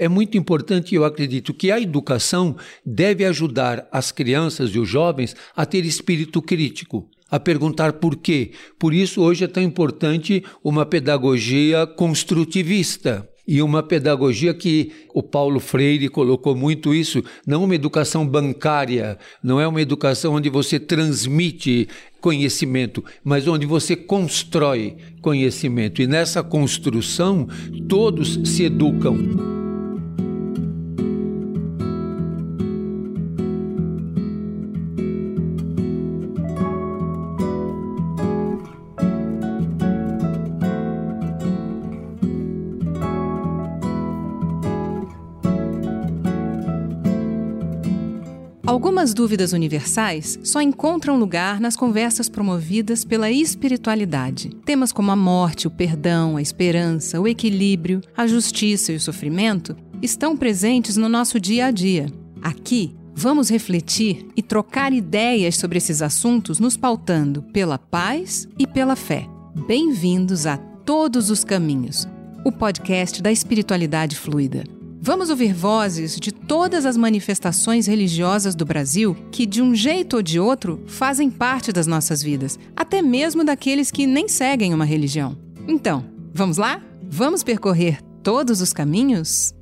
É muito importante, eu acredito, que a educação deve ajudar as crianças e os jovens a ter espírito crítico, a perguntar por quê. Por isso, hoje é tão importante uma pedagogia construtivista. E uma pedagogia que o Paulo Freire colocou muito isso, não uma educação bancária, não é uma educação onde você transmite conhecimento, mas onde você constrói conhecimento. E nessa construção, todos se educam. Algumas dúvidas universais só encontram lugar nas conversas promovidas pela espiritualidade. Temas como a morte, o perdão, a esperança, o equilíbrio, a justiça e o sofrimento estão presentes no nosso dia a dia. Aqui, vamos refletir e trocar ideias sobre esses assuntos, nos pautando pela paz e pela fé. Bem-vindos a Todos os Caminhos, o podcast da espiritualidade fluida. Vamos ouvir vozes de todas as manifestações religiosas do Brasil que, de um jeito ou de outro, fazem parte das nossas vidas, até mesmo daqueles que nem seguem uma religião. Então, vamos lá? Vamos percorrer todos os caminhos?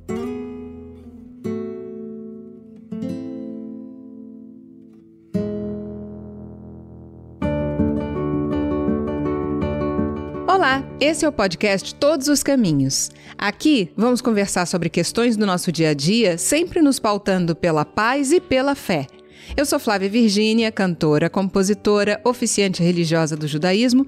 Esse é o podcast Todos os Caminhos. Aqui vamos conversar sobre questões do nosso dia a dia, sempre nos pautando pela paz e pela fé. Eu sou Flávia Virgínia, cantora, compositora, oficiante religiosa do judaísmo,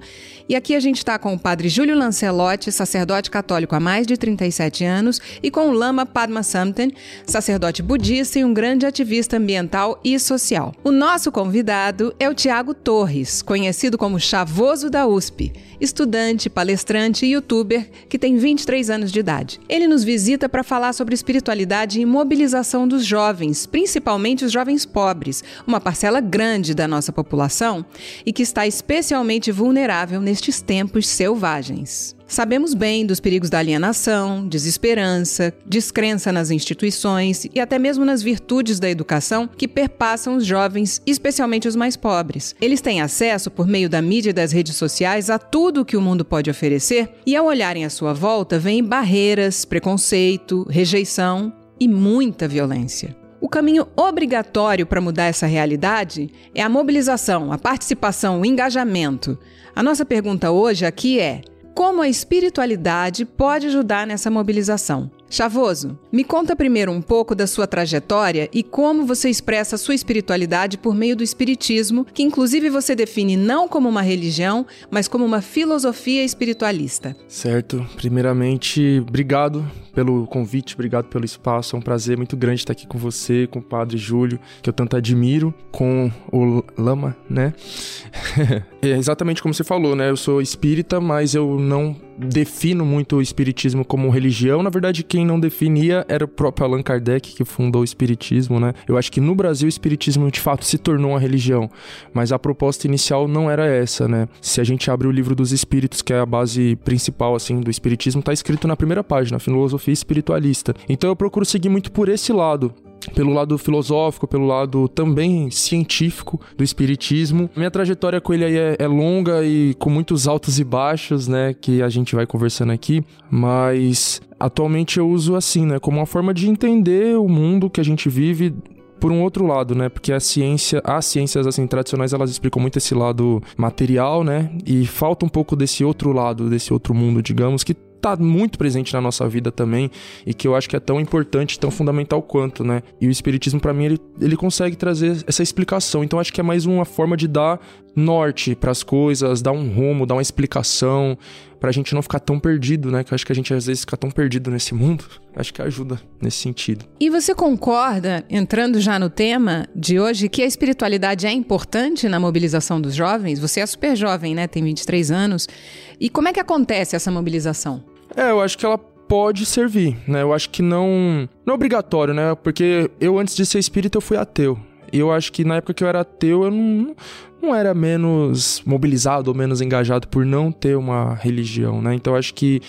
e aqui a gente está com o padre Júlio Lancelotti, sacerdote católico há mais de 37 anos, e com o Lama Padma Samten, sacerdote budista e um grande ativista ambiental e social. O nosso convidado é o Tiago Torres, conhecido como Chavoso da USP, estudante, palestrante e youtuber que tem 23 anos de idade. Ele nos visita para falar sobre espiritualidade e mobilização dos jovens, principalmente os jovens pobres uma parcela grande da nossa população, e que está especialmente vulnerável nestes tempos selvagens. Sabemos bem dos perigos da alienação, desesperança, descrença nas instituições e até mesmo nas virtudes da educação que perpassam os jovens, especialmente os mais pobres. Eles têm acesso, por meio da mídia e das redes sociais, a tudo o que o mundo pode oferecer e, ao olharem à sua volta, veem barreiras, preconceito, rejeição e muita violência. O caminho obrigatório para mudar essa realidade é a mobilização, a participação, o engajamento. A nossa pergunta hoje aqui é: como a espiritualidade pode ajudar nessa mobilização? Chavoso, me conta primeiro um pouco da sua trajetória e como você expressa a sua espiritualidade por meio do espiritismo, que inclusive você define não como uma religião, mas como uma filosofia espiritualista. Certo. Primeiramente, obrigado pelo convite, obrigado pelo espaço. É um prazer muito grande estar aqui com você, com o Padre Júlio, que eu tanto admiro, com o Lama, né? é exatamente como você falou, né? Eu sou espírita, mas eu não defino muito o espiritismo como religião. Na verdade, quem não definia era o próprio Allan Kardec, que fundou o espiritismo, né? Eu acho que no Brasil o espiritismo de fato se tornou uma religião, mas a proposta inicial não era essa, né? Se a gente abre o livro dos espíritos, que é a base principal assim do espiritismo, tá escrito na primeira página, filosofia espiritualista. Então eu procuro seguir muito por esse lado pelo lado filosófico, pelo lado também científico do espiritismo. Minha trajetória com ele aí é, é, longa e com muitos altos e baixos, né, que a gente vai conversando aqui, mas atualmente eu uso assim, né, como uma forma de entender o mundo que a gente vive por um outro lado, né? Porque a ciência, as ciências assim tradicionais, elas explicam muito esse lado material, né? E falta um pouco desse outro lado, desse outro mundo, digamos, que tá muito presente na nossa vida também e que eu acho que é tão importante, tão fundamental quanto, né? E o espiritismo para mim ele, ele consegue trazer essa explicação. Então acho que é mais uma forma de dar norte para as coisas, dar um rumo, dar uma explicação pra gente não ficar tão perdido, né? Que acho que a gente às vezes fica tão perdido nesse mundo. Acho que ajuda nesse sentido. E você concorda, entrando já no tema de hoje, que a espiritualidade é importante na mobilização dos jovens? Você é super jovem, né? Tem 23 anos. E como é que acontece essa mobilização? É, eu acho que ela pode servir, né? Eu acho que não, não é obrigatório, né? Porque eu, antes de ser espírita, eu fui ateu. E eu acho que na época que eu era ateu, eu não, não era menos mobilizado ou menos engajado por não ter uma religião, né? Então acho que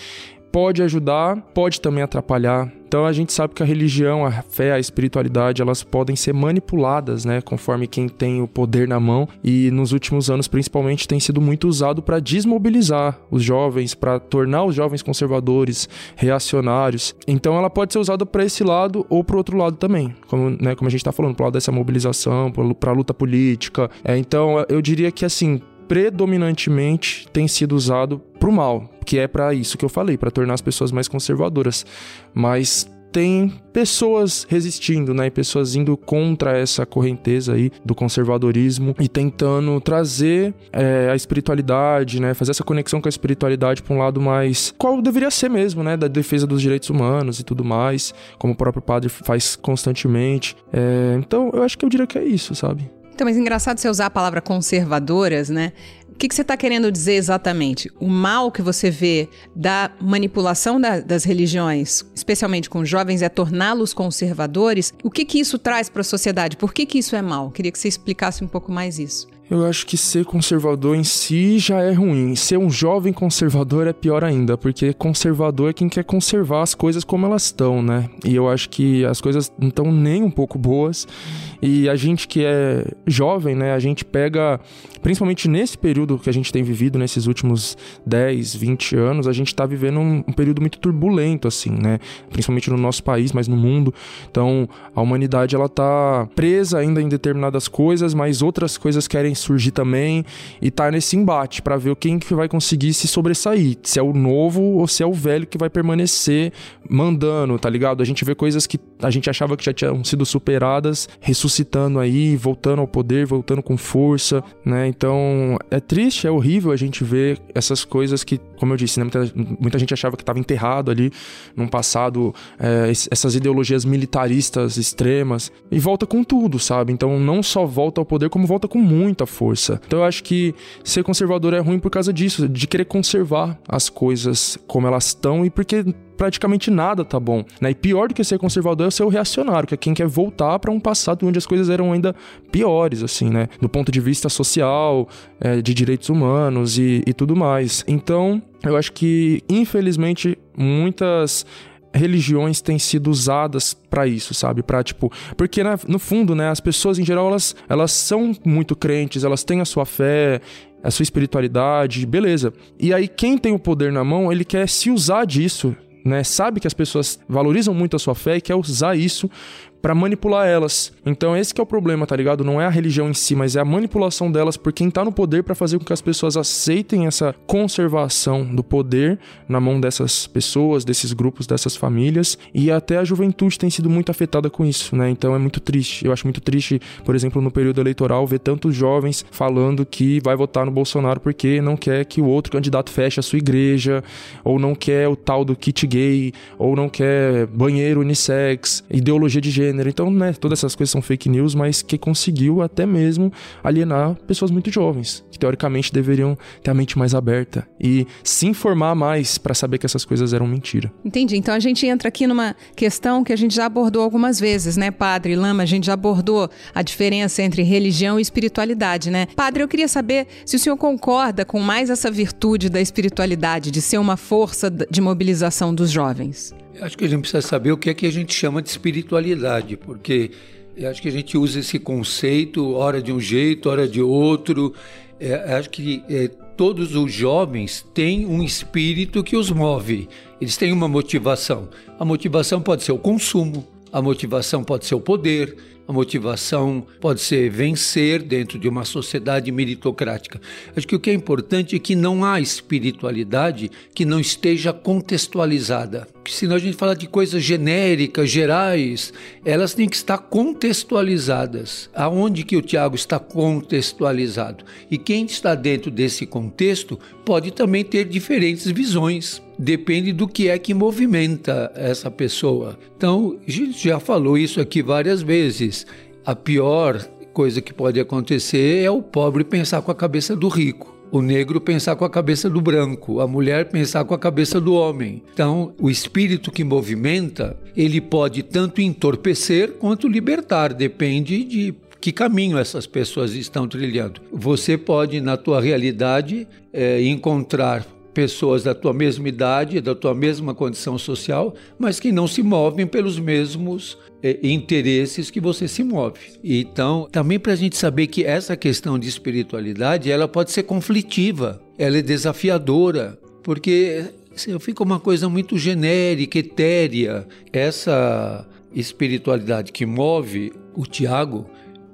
pode ajudar, pode também atrapalhar. Então a gente sabe que a religião, a fé, a espiritualidade, elas podem ser manipuladas, né, conforme quem tem o poder na mão. E nos últimos anos, principalmente, tem sido muito usado para desmobilizar os jovens, para tornar os jovens conservadores, reacionários. Então ela pode ser usada para esse lado ou para outro lado também, como, né, como a gente está falando, para lado dessa mobilização, para a luta política. É, então eu diria que assim predominantemente tem sido usado para o mal, que é para isso que eu falei, para tornar as pessoas mais conservadoras. Mas tem pessoas resistindo, né? E pessoas indo contra essa correnteza aí do conservadorismo e tentando trazer é, a espiritualidade, né? Fazer essa conexão com a espiritualidade para um lado mais qual deveria ser mesmo, né? Da defesa dos direitos humanos e tudo mais, como o próprio padre faz constantemente. É, então, eu acho que eu diria que é isso, sabe? Então, mas engraçado você usar a palavra conservadoras, né? O que, que você está querendo dizer exatamente? O mal que você vê da manipulação da, das religiões, especialmente com jovens, é torná-los conservadores? O que, que isso traz para a sociedade? Por que, que isso é mal? Queria que você explicasse um pouco mais isso. Eu acho que ser conservador em si já é ruim. Ser um jovem conservador é pior ainda, porque conservador é quem quer conservar as coisas como elas estão, né? E eu acho que as coisas não estão nem um pouco boas. E a gente que é jovem, né? A gente pega, principalmente nesse período que a gente tem vivido, nesses últimos 10, 20 anos, a gente está vivendo um, um período muito turbulento, assim, né? Principalmente no nosso país, mas no mundo. Então, a humanidade, ela tá presa ainda em determinadas coisas, mas outras coisas querem surgir também e tá nesse embate para ver quem que vai conseguir se sobressair, se é o novo ou se é o velho que vai permanecer mandando, tá ligado? A gente vê coisas que a gente achava que já tinham sido superadas, ressuscitando aí, voltando ao poder, voltando com força, né? Então, é triste, é horrível a gente ver essas coisas que, como eu disse, né? muita, muita gente achava que estava enterrado ali num passado, é, essas ideologias militaristas extremas, e volta com tudo, sabe? Então, não só volta ao poder, como volta com muita muita força. Então eu acho que ser conservador é ruim por causa disso, de querer conservar as coisas como elas estão e porque praticamente nada tá bom. Né? E pior do que ser conservador é ser o reacionário, que é quem quer voltar para um passado onde as coisas eram ainda piores, assim, né? Do ponto de vista social, é, de direitos humanos e, e tudo mais. Então, eu acho que, infelizmente, muitas religiões têm sido usadas para isso, sabe? Para tipo, porque né, no fundo, né, as pessoas em geral elas, elas são muito crentes, elas têm a sua fé, a sua espiritualidade, beleza. E aí quem tem o poder na mão, ele quer se usar disso, né? Sabe que as pessoas valorizam muito a sua fé e quer usar isso para manipular elas. Então esse é o problema, tá ligado? Não é a religião em si, mas é a manipulação delas por quem tá no poder para fazer com que as pessoas aceitem essa conservação do poder na mão dessas pessoas, desses grupos, dessas famílias e até a juventude tem sido muito afetada com isso, né? Então é muito triste. Eu acho muito triste, por exemplo, no período eleitoral ver tantos jovens falando que vai votar no Bolsonaro porque não quer que o outro candidato feche a sua igreja, ou não quer o tal do kit gay, ou não quer banheiro unissex, ideologia de gênero gênero. Então, né, todas essas coisas são fake news, mas que conseguiu até mesmo alienar pessoas muito jovens, que teoricamente deveriam ter a mente mais aberta e se informar mais para saber que essas coisas eram mentira. Entendi. Então a gente entra aqui numa questão que a gente já abordou algumas vezes, né, Padre Lama? A gente já abordou a diferença entre religião e espiritualidade, né? Padre, eu queria saber se o senhor concorda com mais essa virtude da espiritualidade, de ser uma força de mobilização dos jovens. Acho que a gente precisa saber o que é que a gente chama de espiritualidade, porque acho que a gente usa esse conceito, hora de um jeito, hora de outro. É, acho que é, todos os jovens têm um espírito que os move, eles têm uma motivação. A motivação pode ser o consumo, a motivação pode ser o poder, a motivação pode ser vencer dentro de uma sociedade meritocrática. Acho que o que é importante é que não há espiritualidade que não esteja contextualizada. Porque senão a gente de coisas genéricas, gerais, elas têm que estar contextualizadas. Aonde que o Tiago está contextualizado? E quem está dentro desse contexto pode também ter diferentes visões depende do que é que movimenta essa pessoa. Então, a gente já falou isso aqui várias vezes. A pior coisa que pode acontecer é o pobre pensar com a cabeça do rico. O negro pensar com a cabeça do branco, a mulher pensar com a cabeça do homem. Então, o espírito que movimenta, ele pode tanto entorpecer quanto libertar, depende de que caminho essas pessoas estão trilhando. Você pode, na tua realidade, é, encontrar pessoas da tua mesma idade, da tua mesma condição social, mas que não se movem pelos mesmos é, interesses que você se move. Então, também para a gente saber que essa questão de espiritualidade, ela pode ser conflitiva, ela é desafiadora, porque fica uma coisa muito genérica, etérea. Essa espiritualidade que move o Tiago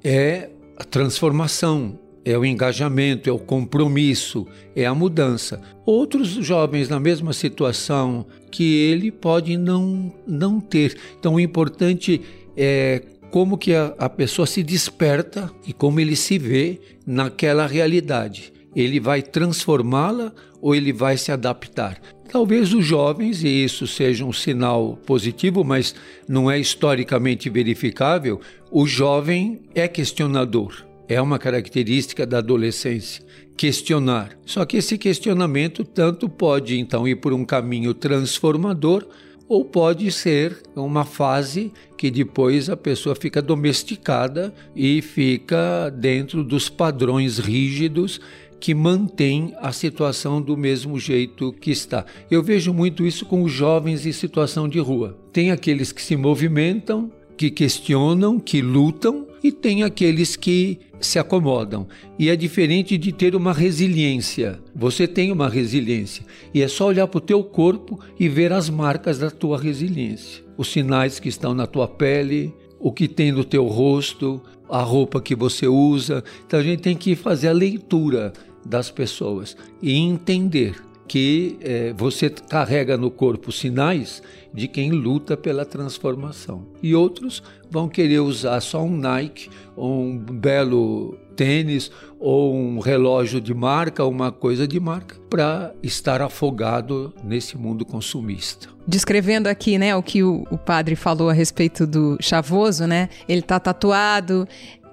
é a transformação, é o engajamento, é o compromisso, é a mudança. Outros jovens na mesma situação que ele pode não, não ter. Então o importante é como que a, a pessoa se desperta e como ele se vê naquela realidade. Ele vai transformá-la ou ele vai se adaptar? Talvez os jovens, e isso seja um sinal positivo, mas não é historicamente verificável, o jovem é questionador. É uma característica da adolescência, questionar. Só que esse questionamento tanto pode então ir por um caminho transformador ou pode ser uma fase que depois a pessoa fica domesticada e fica dentro dos padrões rígidos que mantém a situação do mesmo jeito que está. Eu vejo muito isso com os jovens em situação de rua. Tem aqueles que se movimentam, que questionam, que lutam, e tem aqueles que se acomodam. E é diferente de ter uma resiliência. Você tem uma resiliência e é só olhar para o teu corpo e ver as marcas da tua resiliência, os sinais que estão na tua pele, o que tem no teu rosto, a roupa que você usa. Então a gente tem que fazer a leitura das pessoas e entender que é, você carrega no corpo sinais de quem luta pela transformação. E outros vão querer usar só um Nike, ou um belo tênis, ou um relógio de marca, uma coisa de marca, para estar afogado nesse mundo consumista. Descrevendo aqui, né, o que o, o padre falou a respeito do chavoso, né? Ele tá tatuado,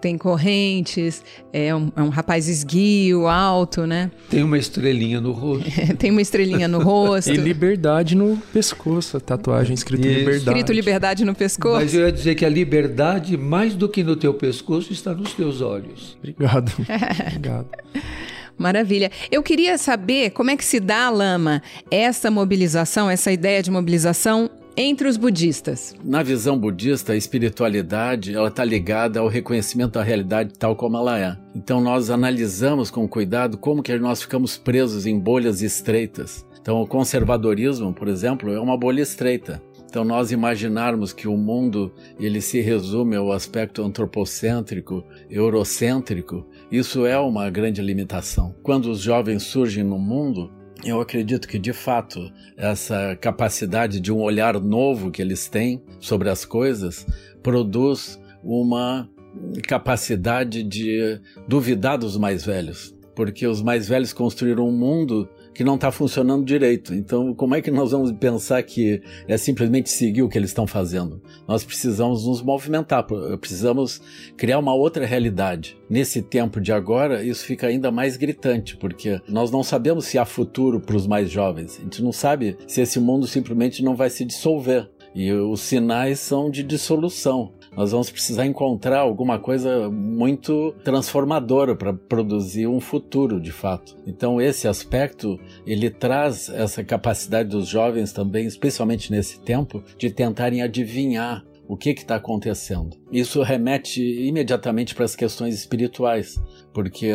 tem correntes, é um, é um, rapaz esguio, alto, né? Tem uma estrelinha no rosto. tem uma estrelinha no rosto. e liberdade no pescoço, a tatuagem escrito Isso. liberdade. Escrito liberdade no pescoço. Mas eu ia dizer que a liberdade, mais do que no teu pescoço, está nos teus olhos. Obrigado. Obrigado. Maravilha. Eu queria saber como é que se dá, Lama, essa mobilização, essa ideia de mobilização entre os budistas? Na visão budista, a espiritualidade ela está ligada ao reconhecimento da realidade tal como ela é. Então nós analisamos com cuidado como que nós ficamos presos em bolhas estreitas. Então o conservadorismo, por exemplo, é uma bolha estreita. Então nós imaginarmos que o mundo ele se resume ao aspecto antropocêntrico, eurocêntrico, isso é uma grande limitação. Quando os jovens surgem no mundo, eu acredito que, de fato, essa capacidade de um olhar novo que eles têm sobre as coisas produz uma capacidade de duvidar dos mais velhos. Porque os mais velhos construíram um mundo que não está funcionando direito. Então, como é que nós vamos pensar que é simplesmente seguir o que eles estão fazendo? Nós precisamos nos movimentar, precisamos criar uma outra realidade. Nesse tempo de agora, isso fica ainda mais gritante, porque nós não sabemos se há futuro para os mais jovens. A gente não sabe se esse mundo simplesmente não vai se dissolver. E os sinais são de dissolução nós vamos precisar encontrar alguma coisa muito transformadora para produzir um futuro, de fato. Então esse aspecto ele traz essa capacidade dos jovens também, especialmente nesse tempo, de tentarem adivinhar o que está acontecendo. Isso remete imediatamente para as questões espirituais, porque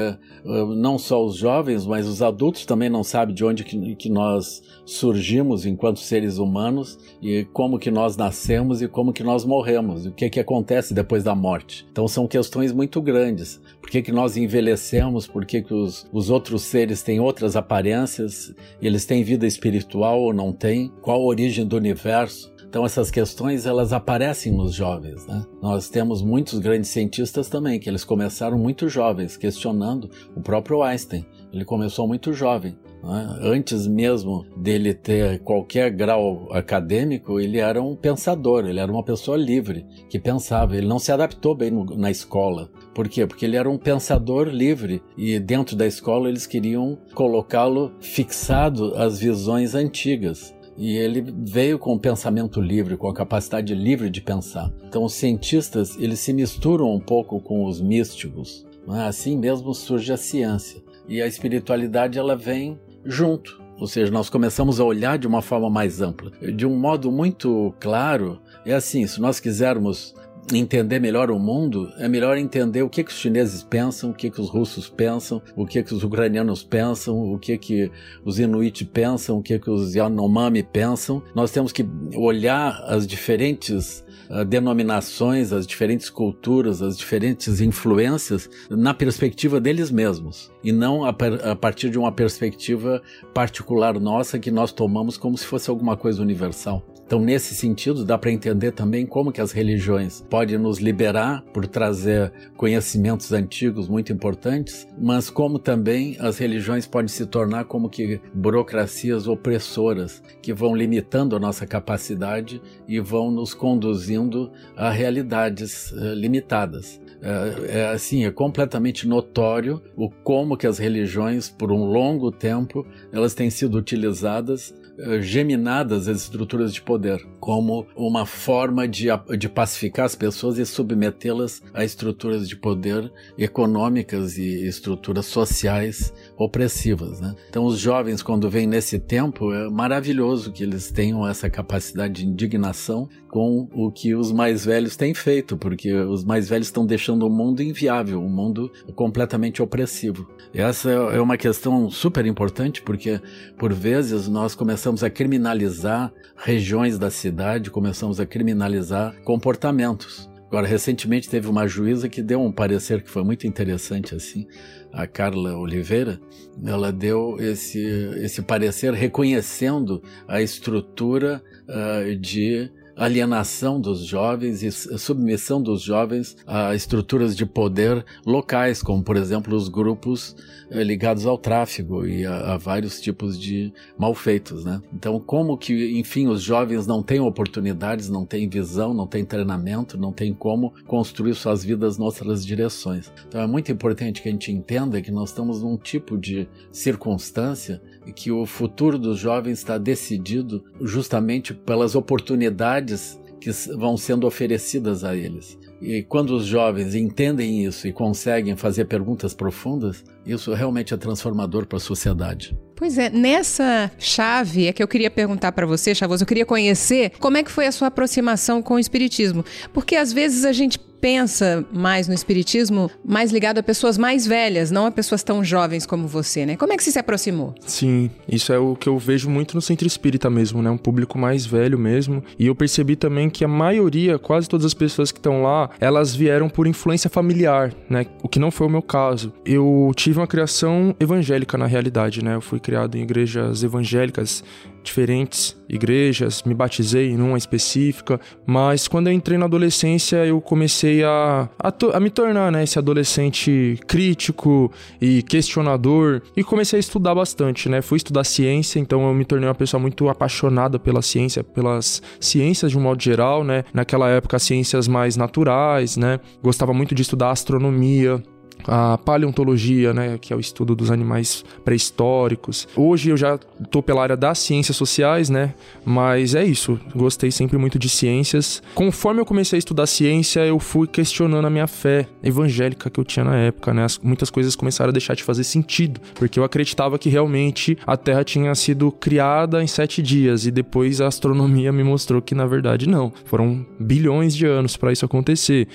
não só os jovens, mas os adultos também não sabem de onde que, nós surgimos enquanto seres humanos e como que nós nascemos e como que nós morremos, o que que acontece depois da morte. Então são questões muito grandes. Por que, que nós envelhecemos? Por que, que os, os outros seres têm outras aparências? Eles têm vida espiritual ou não têm? Qual a origem do universo? Então essas questões elas aparecem nos jovens, né? Nós temos muitos grandes cientistas também que eles começaram muito jovens, questionando o próprio Einstein. Ele começou muito jovem. Né? Antes mesmo dele ter qualquer grau acadêmico, ele era um pensador, ele era uma pessoa livre, que pensava. Ele não se adaptou bem no, na escola. Por quê? Porque ele era um pensador livre e dentro da escola eles queriam colocá-lo fixado às visões antigas. E ele veio com o pensamento livre, com a capacidade livre de pensar. Então os cientistas, eles se misturam um pouco com os místicos. É? Assim mesmo surge a ciência. E a espiritualidade ela vem junto. Ou seja, nós começamos a olhar de uma forma mais ampla. De um modo muito claro, é assim: se nós quisermos entender melhor o mundo, é melhor entender o que, que os chineses pensam, o que, que os russos pensam, o que, que os ucranianos pensam, o que, que os inuit pensam, o que, que os Yanomami pensam. Nós temos que olhar as diferentes uh, denominações, as diferentes culturas, as diferentes influências na perspectiva deles mesmos e não a, a partir de uma perspectiva particular nossa que nós tomamos como se fosse alguma coisa universal. Então, nesse sentido, dá para entender também como que as religiões podem nos liberar por trazer conhecimentos antigos muito importantes, mas como também as religiões podem se tornar como que burocracias opressoras que vão limitando a nossa capacidade e vão nos conduzindo a realidades uh, limitadas. É, é, assim, é completamente notório o como que as religiões, por um longo tempo, elas têm sido utilizadas eh, geminadas as estruturas de poder, como uma forma de, de pacificar as pessoas e submetê-las a estruturas de poder econômicas e estruturas sociais opressivas. Né? Então, os jovens, quando vêm nesse tempo, é maravilhoso que eles tenham essa capacidade de indignação com o que os mais velhos têm feito, porque os mais velhos estão deixando o mundo inviável, um mundo completamente opressivo. Essa é uma questão super importante, porque por vezes nós começamos começamos a criminalizar regiões da cidade, começamos a criminalizar comportamentos. Agora, recentemente teve uma juíza que deu um parecer que foi muito interessante, assim, a Carla Oliveira, ela deu esse, esse parecer reconhecendo a estrutura uh, de alienação dos jovens e submissão dos jovens a estruturas de poder locais, como por exemplo os grupos eh, ligados ao tráfico e a, a, vários tipos de malfeitos, né? Então, como que, enfim, os jovens não têm oportunidades, não têm visão, não têm treinamento, não têm como construir suas vidas em outras direções. Então, é muito importante que a gente entenda que nós estamos num tipo de circunstância que o futuro dos jovens está decidido justamente pelas oportunidades que vão sendo oferecidas a eles. E quando os jovens entendem isso e conseguem fazer perguntas profundas, isso realmente é transformador para a sociedade. Pois é, nessa chave é que eu queria perguntar para você, Chavoso, eu queria conhecer como é que foi a sua aproximação com o espiritismo, porque às vezes a gente pensa mais no espiritismo mais ligado a pessoas mais velhas, não a pessoas tão jovens como você, né? Como é que você se aproximou? Sim, isso é o que eu vejo muito no centro espírita mesmo, né? Um público mais velho mesmo. E eu percebi também que a maioria, quase todas as pessoas que estão lá, elas vieram por influência familiar, né? O que não foi o meu caso. Eu tive uma criação evangélica na realidade, né? Eu fui criado em igrejas evangélicas diferentes igrejas, me batizei em uma específica, mas quando eu entrei na adolescência eu comecei a, a, a, me tornar né, esse adolescente crítico e questionador e comecei a estudar bastante, né? Fui estudar ciência, então eu me tornei uma pessoa muito apaixonada pela ciência, pelas ciências de um modo geral, né? Naquela época, ciências mais naturais, né? Gostava muito de estudar astronomia, a paleontologia, né, que é o estudo dos animais pré-históricos. Hoje eu já estou pela área das ciências sociais, né, mas é isso. Gostei sempre muito de ciências. Conforme eu comecei a estudar ciência, eu fui questionando a minha fé evangélica que eu tinha na época, né. muitas coisas começaram a deixar de fazer sentido, porque eu acreditava que realmente a Terra tinha sido criada em sete dias e depois a astronomia me mostrou que na verdade não. Foram bilhões de anos para isso acontecer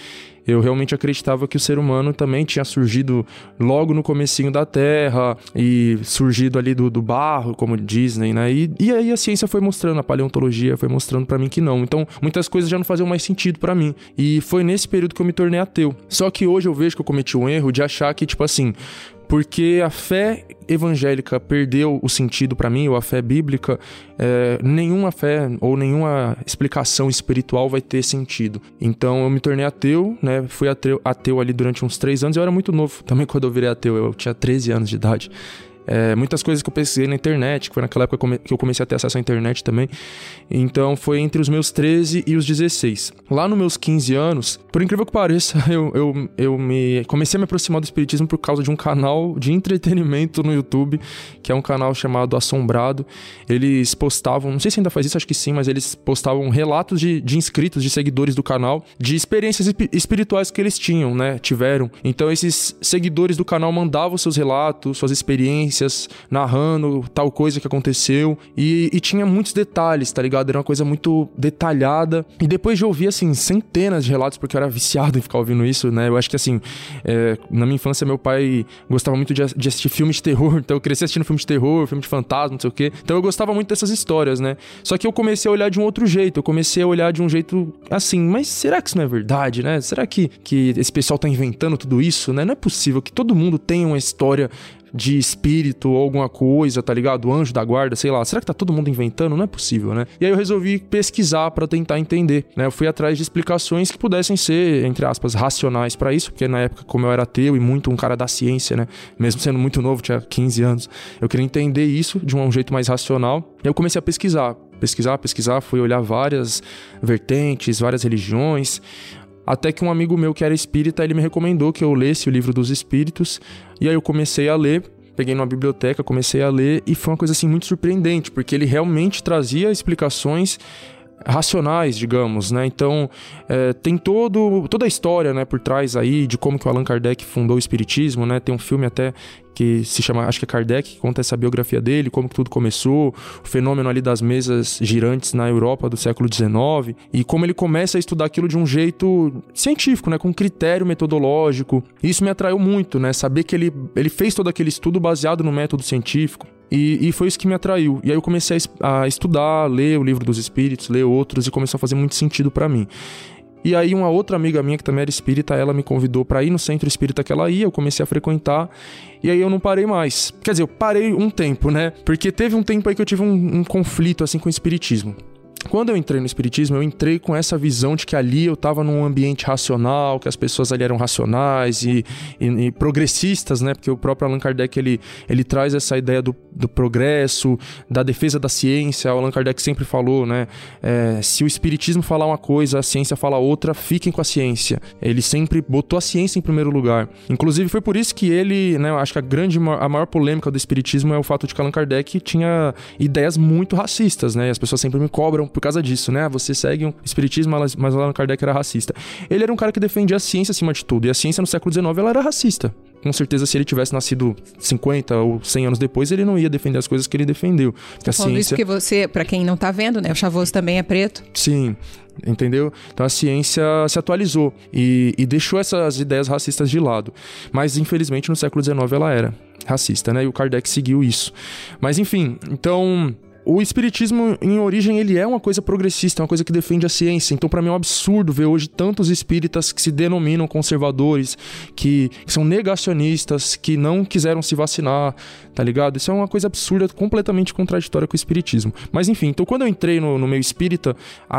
eu realmente acreditava que o ser humano também tinha surgido logo no comecinho da Terra e surgido ali do, do barro, como dizem, né? E, e aí a ciência foi mostrando, a paleontologia foi mostrando para mim que não. Então, muitas coisas já não faziam mais sentido para mim. E foi nesse período que eu me tornei ateu. Só que hoje eu vejo que eu cometi um erro de achar que, tipo assim, porque a fé evangélica perdeu o sentido para mim, ou a fé bíblica, é, nenhuma fé ou nenhuma explicação espiritual vai ter sentido. Então eu me tornei ateu, né? Fui ateu, ateu ali durante uns três anos. Eu era muito novo também quando eu virei ateu, eu tinha 13 anos de idade. É, muitas coisas que eu pesquisei na internet, que foi naquela época que eu comecei a ter acesso à internet também. Então foi entre os meus 13 e os 16. Lá nos meus 15 anos, por incrível que pareça, eu, eu, eu me comecei a me aproximar do Espiritismo por causa de um canal de entretenimento no YouTube, que é um canal chamado Assombrado. Eles postavam, não sei se ainda faz isso, acho que sim, mas eles postavam relatos de, de inscritos, de seguidores do canal, de experiências espirituais que eles tinham, né? Tiveram. Então esses seguidores do canal mandavam seus relatos, suas experiências experiências, narrando tal coisa que aconteceu. E, e tinha muitos detalhes, tá ligado? Era uma coisa muito detalhada. E depois de ouvir, assim, centenas de relatos, porque eu era viciado em ficar ouvindo isso, né? Eu acho que, assim, é, na minha infância, meu pai gostava muito de, de assistir filmes de terror. Então eu cresci assistindo filme de terror, filme de fantasma, não sei o quê. Então eu gostava muito dessas histórias, né? Só que eu comecei a olhar de um outro jeito. Eu comecei a olhar de um jeito assim, mas será que isso não é verdade, né? Será que, que esse pessoal tá inventando tudo isso, né? Não é possível que todo mundo tenha uma história de espírito ou alguma coisa, tá ligado? Anjo da guarda, sei lá. Será que tá todo mundo inventando? Não é possível, né? E aí eu resolvi pesquisar para tentar entender, né? Eu fui atrás de explicações que pudessem ser, entre aspas, racionais para isso, porque na época, como eu era ateu e muito um cara da ciência, né? Mesmo sendo muito novo, tinha 15 anos, eu queria entender isso de um jeito mais racional. E eu comecei a pesquisar, pesquisar, pesquisar, fui olhar várias vertentes, várias religiões, até que um amigo meu que era espírita, ele me recomendou que eu lesse o livro dos espíritos, e aí eu comecei a ler, peguei numa biblioteca, comecei a ler e foi uma coisa assim muito surpreendente, porque ele realmente trazia explicações racionais, digamos, né? Então é, tem todo, toda a história, né, por trás aí de como que o Allan Kardec fundou o espiritismo, né? Tem um filme até que se chama, acho que é Kardec, que conta essa biografia dele, como que tudo começou, o fenômeno ali das mesas girantes na Europa do século XIX, e como ele começa a estudar aquilo de um jeito científico, né, com critério metodológico. Isso me atraiu muito, né, saber que ele, ele fez todo aquele estudo baseado no método científico. E, e, foi isso que me atraiu. E aí eu comecei a, a estudar, ler o livro dos espíritos, ler outros, e começou a fazer muito sentido para mim. E aí uma outra amiga minha que também era espírita, ela me convidou para ir no centro espírita que ela ia, eu comecei a frequentar e aí eu não parei mais. Quer dizer, eu parei um tempo, né? Porque teve um tempo aí que eu tive um, um conflito assim com o espiritismo. Quando eu entrei no Espiritismo, eu entrei com essa visão de que ali eu estava num ambiente racional, que as pessoas ali eram racionais e, e, e, progressistas, né? Porque o próprio Allan Kardec ele, ele traz essa ideia do, do progresso, da defesa da ciência. O Allan Kardec sempre falou, né? É, se o Espiritismo falar uma coisa, a ciência fala outra, fiquem com a ciência. Ele sempre botou a ciência em primeiro lugar. Inclusive foi por isso que ele, né? Eu acho que a grande, a maior polêmica do Espiritismo é o fato de que Allan Kardec tinha ideias muito racistas, né? As pessoas sempre me cobram por causa disso, né? Você segue um espiritismo, mas Allan Kardec era racista. Ele era um cara que defendia a ciência acima de tudo, e a ciência no século XIX ela era racista. Com certeza, se ele tivesse nascido 50 ou 100 anos depois, ele não ia defender as coisas que ele defendeu. Porque a ciência... isso porque você, para quem não tá vendo, né? O Chavoso também é preto. Sim entendeu? Então a ciência se atualizou e, e, deixou essas ideias racistas de lado. Mas infelizmente no século XIX ela era racista, né? E o Kardec seguiu isso. Mas enfim, então o espiritismo, em origem, ele é uma coisa progressista, é uma coisa que defende a ciência. Então, para mim, é um absurdo ver hoje tantos espíritas que se denominam conservadores, que, que, são negacionistas, que não quiseram se vacinar, tá ligado? Isso é uma coisa absurda, completamente contraditória com o espiritismo. Mas, enfim, então, quando eu entrei no, no meio espírita,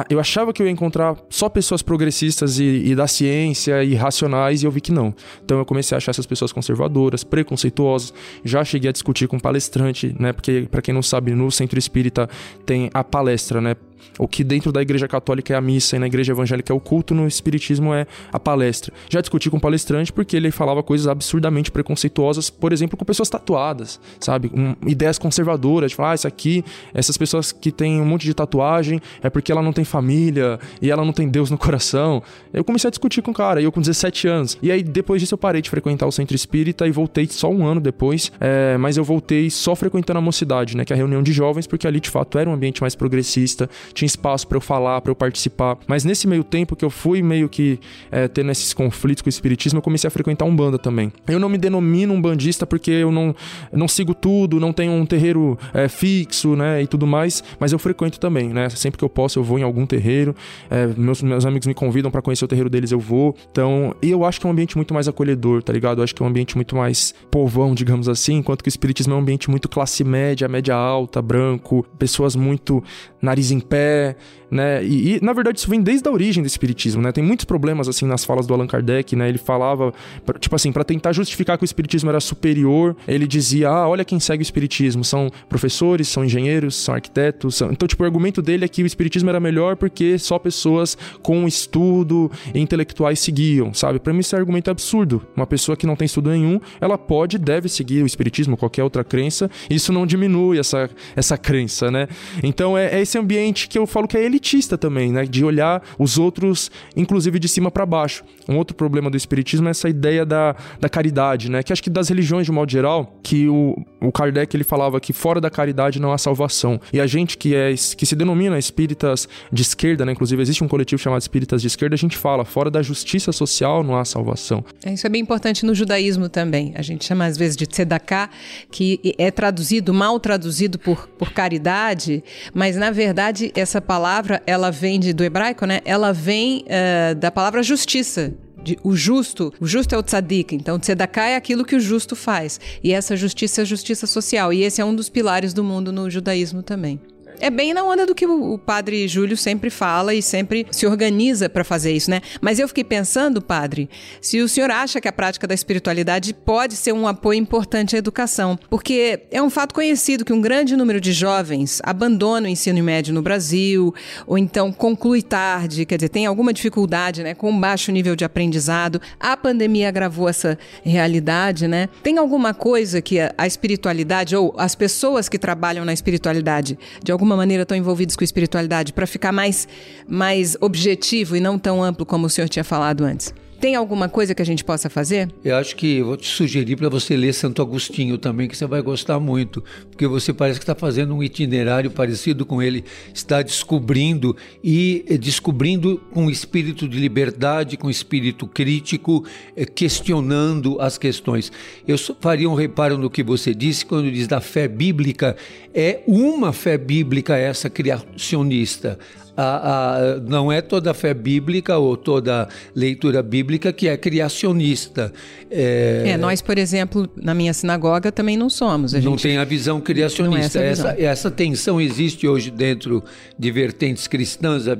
eu achava que eu ia encontrar só pessoas progressistas e, e da ciência e racionais, e eu vi que não. Então, eu comecei a achar essas pessoas conservadoras, preconceituosas. Já cheguei a discutir com palestrante, né? Porque, para quem não sabe, no centro espírita, espírita tem a palestra, né? O que dentro da igreja católica é a missa e na igreja evangélica é o culto, no espiritismo é a palestra. Já discuti com um palestrante porque ele falava coisas absurdamente preconceituosas, por exemplo, com pessoas tatuadas, sabe? Um, ideias conservadoras, de falar, ah, isso aqui, essas pessoas que têm um monte de tatuagem é porque ela não tem família e ela não tem Deus no coração. Eu comecei a discutir com o cara, eu com 17 anos. E aí depois disso eu parei de frequentar o centro espírita e voltei só um ano depois, é, mas eu voltei só frequentando a mocidade, né? Que é a reunião de jovens, porque ali de fato era um ambiente mais progressista, tinha espaço para eu falar, para eu participar. Mas nesse meio tempo que eu fui meio que é, tendo esses conflitos com o espiritismo, eu comecei a frequentar um banda também. Eu não me denomino um bandista porque eu não, não sigo tudo, não tenho um terreiro é, fixo, né, e tudo mais, mas eu frequento também, né? Sempre que eu posso, eu vou em algum terreiro. É, meus, meus amigos me convidam para conhecer o terreiro deles, eu vou. Então, e eu acho que é um ambiente muito mais acolhedor, tá ligado? Eu acho que é um ambiente muito mais povão, digamos assim, enquanto que o espiritismo é um ambiente muito classe média, média alta, branco, pessoas muito nariz em pé, pé, né? E, e, na verdade isso vem desde a origem do espiritismo, né? Tem muitos problemas assim nas falas do Allan Kardec, né? Ele falava, tipo assim, para tentar justificar que o espiritismo era superior, ele dizia: "Ah, olha quem segue o espiritismo, são professores, são engenheiros, são arquitetos". São... Então, tipo, o argumento dele é que o espiritismo era melhor porque só pessoas com estudo e intelectuais seguiam, sabe? Para mim esse argumento é absurdo. Uma pessoa que não tem estudo nenhum, ela pode e deve seguir o espiritismo, qualquer outra crença, isso não diminui essa essa crença, né? Então é, é esse ambiente que eu falo que é ele elitista também, né? De olhar os outros, inclusive de cima para baixo. Um outro problema do espiritismo é essa ideia da, da caridade, né? Que acho que das religiões de modo geral, que o, o Kardec ele falava que fora da caridade não há salvação. E a gente que é que se denomina espíritas de esquerda, né? Inclusive existe um coletivo chamado espíritas de esquerda, a gente fala, fora da justiça social não há salvação. É, isso é bem importante no judaísmo também. A gente chama às vezes de tzedakah, que é traduzido, mal traduzido por, por caridade, mas na verdade essa palavra, ela vem de, do hebraico, né? Ela vem uh, da palavra justiça. De, o justo, o justo é o tzadik, então tzedakah é aquilo que o justo faz. E essa justiça é a justiça social. E esse é um dos pilares do mundo no judaísmo também. É bem na onda do que o, padre Júlio sempre fala e sempre se organiza para fazer isso, né? Mas eu fiquei pensando, padre, se o senhor acha que a prática da espiritualidade pode ser um apoio importante à educação, porque é um fato conhecido que um grande número de jovens abandona o ensino médio no Brasil, ou então conclui tarde, quer dizer, tem alguma dificuldade, né, com baixo nível de aprendizado. A pandemia agravou essa realidade, né? Tem alguma coisa que a, espiritualidade ou as pessoas que trabalham na espiritualidade, de alguma alguma maneira estão envolvidos com espiritualidade para ficar mais, mais objetivo e não tão amplo como o senhor tinha falado antes? Tem alguma coisa que a gente possa fazer? Eu acho que vou te sugerir para você ler Santo Agostinho também, que você vai gostar muito, porque você parece que está fazendo um itinerário parecido com ele, está descobrindo e eh, descobrindo com espírito de liberdade, com espírito crítico, eh, questionando as questões. Eu faria um reparo no que você disse quando diz da fé bíblica, é uma fé bíblica essa criacionista a, a, não é toda fé bíblica ou toda leitura bíblica que é criacionista. É, é nós, por exemplo, na minha sinagoga também não somos. não tem a visão criacionista. É essa, visão. essa, tensão existe hoje dentro de vertentes cristãs, a,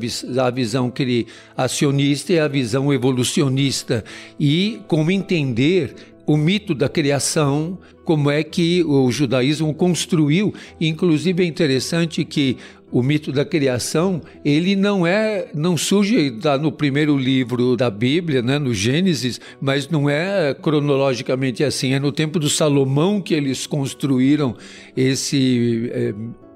a visão criacionista e a visão evolucionista. E como entender o mito da criação, como é que o judaísmo construiu. Inclusive é interessante que o mito da criação, ele não é, não surge tá no primeiro livro da Bíblia, né, no Gênesis, mas não é cronologicamente assim, é no tempo do Salomão que eles construíram esse é,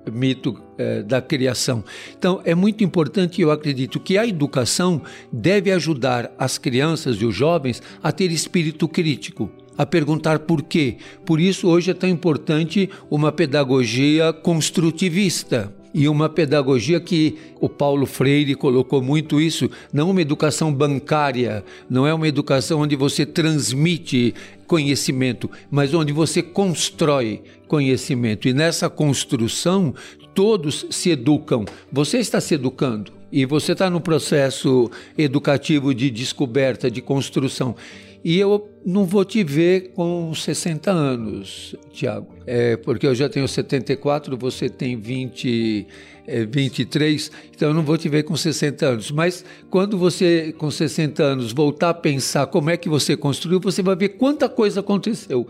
mito é, da criação. Então, é muito importante, eu acredito, que a educação deve ajudar as crianças e os jovens a ter espírito crítico a perguntar por quê. Por isso, hoje é tão importante uma pedagogia construtivista e uma pedagogia que o Paulo Freire colocou muito isso, não uma educação bancária, não é uma educação onde você transmite conhecimento, mas onde você constrói conhecimento. E nessa construção, todos se educam. Você está se educando e você está no processo educativo de descoberta, de construção. E eu não vou te ver com 60 anos, Tiago, é, porque eu já tenho 74, você tem 20, é, 23, então eu não vou te ver com 60 anos. Mas quando você, com 60 anos, voltar a pensar como é que você construiu, você vai ver quanta coisa aconteceu,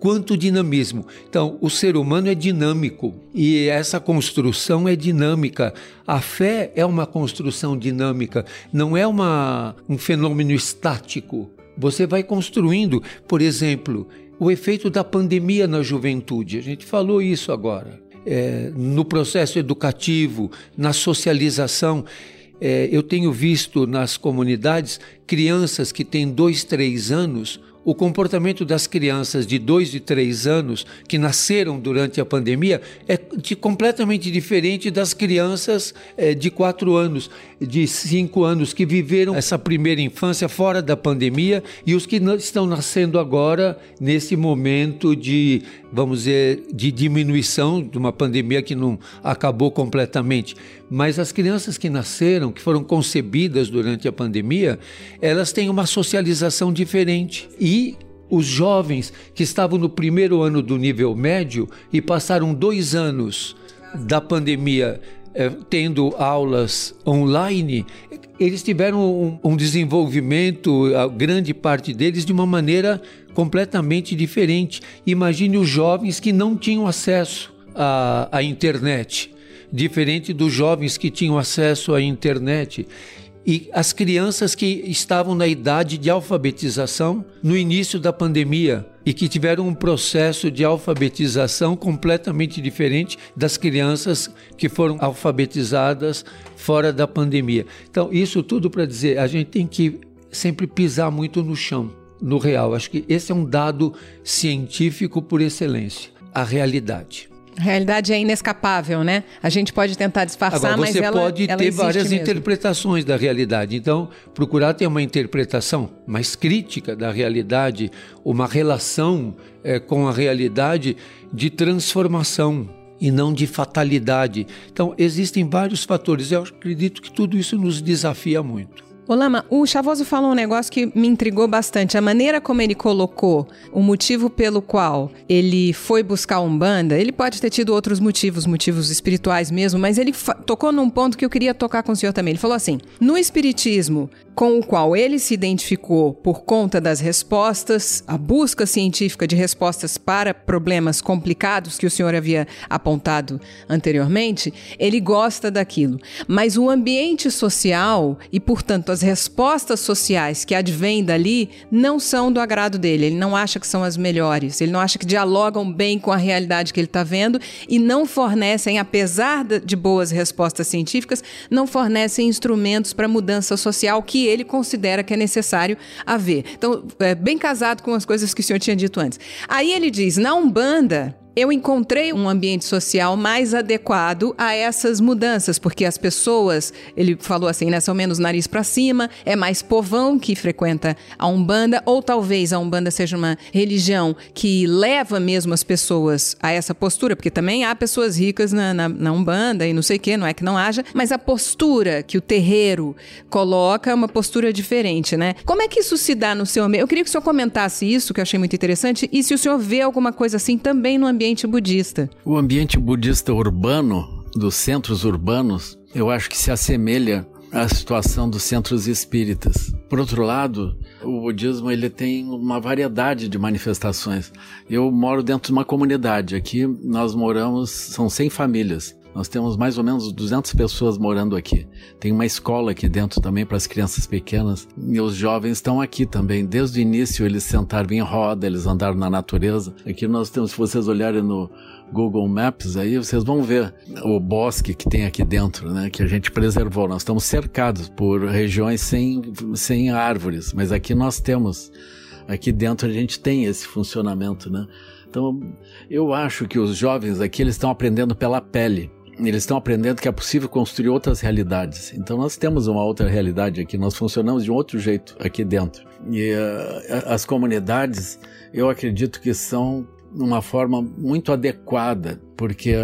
quanto dinamismo. Então, o ser humano é dinâmico e essa construção é dinâmica. A fé é uma construção dinâmica, não é uma, um fenômeno estático. Você vai construindo, por exemplo, o efeito da pandemia na juventude. A gente falou isso agora. É, no processo educativo, na socialização. É, eu tenho visto nas comunidades crianças que têm dois, três anos o comportamento das crianças de 2 e 3 anos que nasceram durante a pandemia é de, completamente diferente das crianças é, de 4 anos, de 5 anos que viveram essa primeira infância fora da pandemia e os que estão nascendo agora nesse momento de, vamos dizer, de diminuição de uma pandemia que não acabou completamente. Mas as crianças que nasceram, que foram concebidas durante a pandemia, elas têm uma socialização diferente. E os jovens que estavam no primeiro ano do nível médio e passaram dois anos da pandemia eh, tendo aulas online, eles tiveram um, um, desenvolvimento, a grande parte deles, de uma maneira completamente diferente. Imagine os jovens que não tinham acesso à, à internet diferente dos jovens que tinham acesso à internet. e as crianças que estavam na idade de alfabetização no início da pandemia e que tiveram um processo de alfabetização completamente diferente das crianças que foram alfabetizadas fora da pandemia. Então, isso tudo para dizer, a gente tem que sempre pisar muito no chão, no real. Acho que esse é um dado científico por excelência, a realidade. A realidade é inescapável, né? A gente pode tentar disfarçar, Agora, você mas ela pode ela ter várias mesmo. interpretações da realidade. Então, procurar ter uma interpretação mais crítica da realidade, uma relação é, com a realidade de transformação e não de fatalidade. Então, existem vários fatores. Eu acredito que tudo isso nos desafia muito. Ô Lama, o Chavoso falou um negócio que me intrigou bastante. A maneira como ele colocou o motivo pelo qual ele foi buscar Umbanda, ele pode ter tido outros motivos, motivos espirituais mesmo, mas ele tocou num ponto que eu queria tocar com o senhor também. Ele falou assim: no Espiritismo, com o qual ele se identificou por conta das respostas, a busca científica de respostas para problemas complicados que o senhor havia apontado anteriormente, ele gosta daquilo. Mas o ambiente social e, portanto, as respostas sociais que advêm dali não são do agrado dele. Ele não acha que são as melhores, ele não acha que dialogam bem com a realidade que ele está vendo e não fornecem, apesar de boas respostas científicas, não fornecem instrumentos para mudança social ele considera que é necessário haver. Então, é bem casado com as coisas que o senhor tinha dito antes. Aí ele diz: na Umbanda, eu encontrei um ambiente social mais adequado a essas mudanças, porque as pessoas, ele falou assim, né, são menos nariz para cima, é mais povão que frequenta a Umbanda, ou talvez a Umbanda seja uma religião que leva mesmo as pessoas a essa postura, porque também há pessoas ricas na, na, na Umbanda e não sei o que, não é que não haja, mas a postura que o terreiro coloca é uma postura diferente, né? Como é que isso se dá no seu ambiente? Eu queria que o senhor comentasse isso, que eu achei muito interessante, e se o senhor vê alguma coisa assim também no ambiente ambiente budista. O ambiente budista urbano, dos centros urbanos, eu acho que se assemelha à situação dos centros espíritas. Por outro lado, o budismo ele tem uma variedade de manifestações. Eu moro dentro de uma comunidade. Aqui nós moramos, são 100 famílias. Nós temos mais ou menos 200 pessoas morando aqui. Tem uma escola aqui dentro também para as crianças pequenas. E os jovens estão aqui também. Desde o início eles sentaram em roda, eles andaram na natureza. Aqui nós temos, se vocês olharem no Google Maps aí, vocês vão ver o bosque que tem aqui dentro, né? Que a gente preservou. Nós estamos cercados por regiões sem, sem árvores, mas aqui nós temos. Aqui dentro a gente tem esse funcionamento, né? Então, eu acho que os jovens aqui eles estão aprendendo pela pele eles estão aprendendo que é possível construir outras realidades. Então nós temos uma outra realidade aqui, nós funcionamos de um outro jeito aqui dentro. E uh, as comunidades, eu acredito que são uma forma muito adequada, porque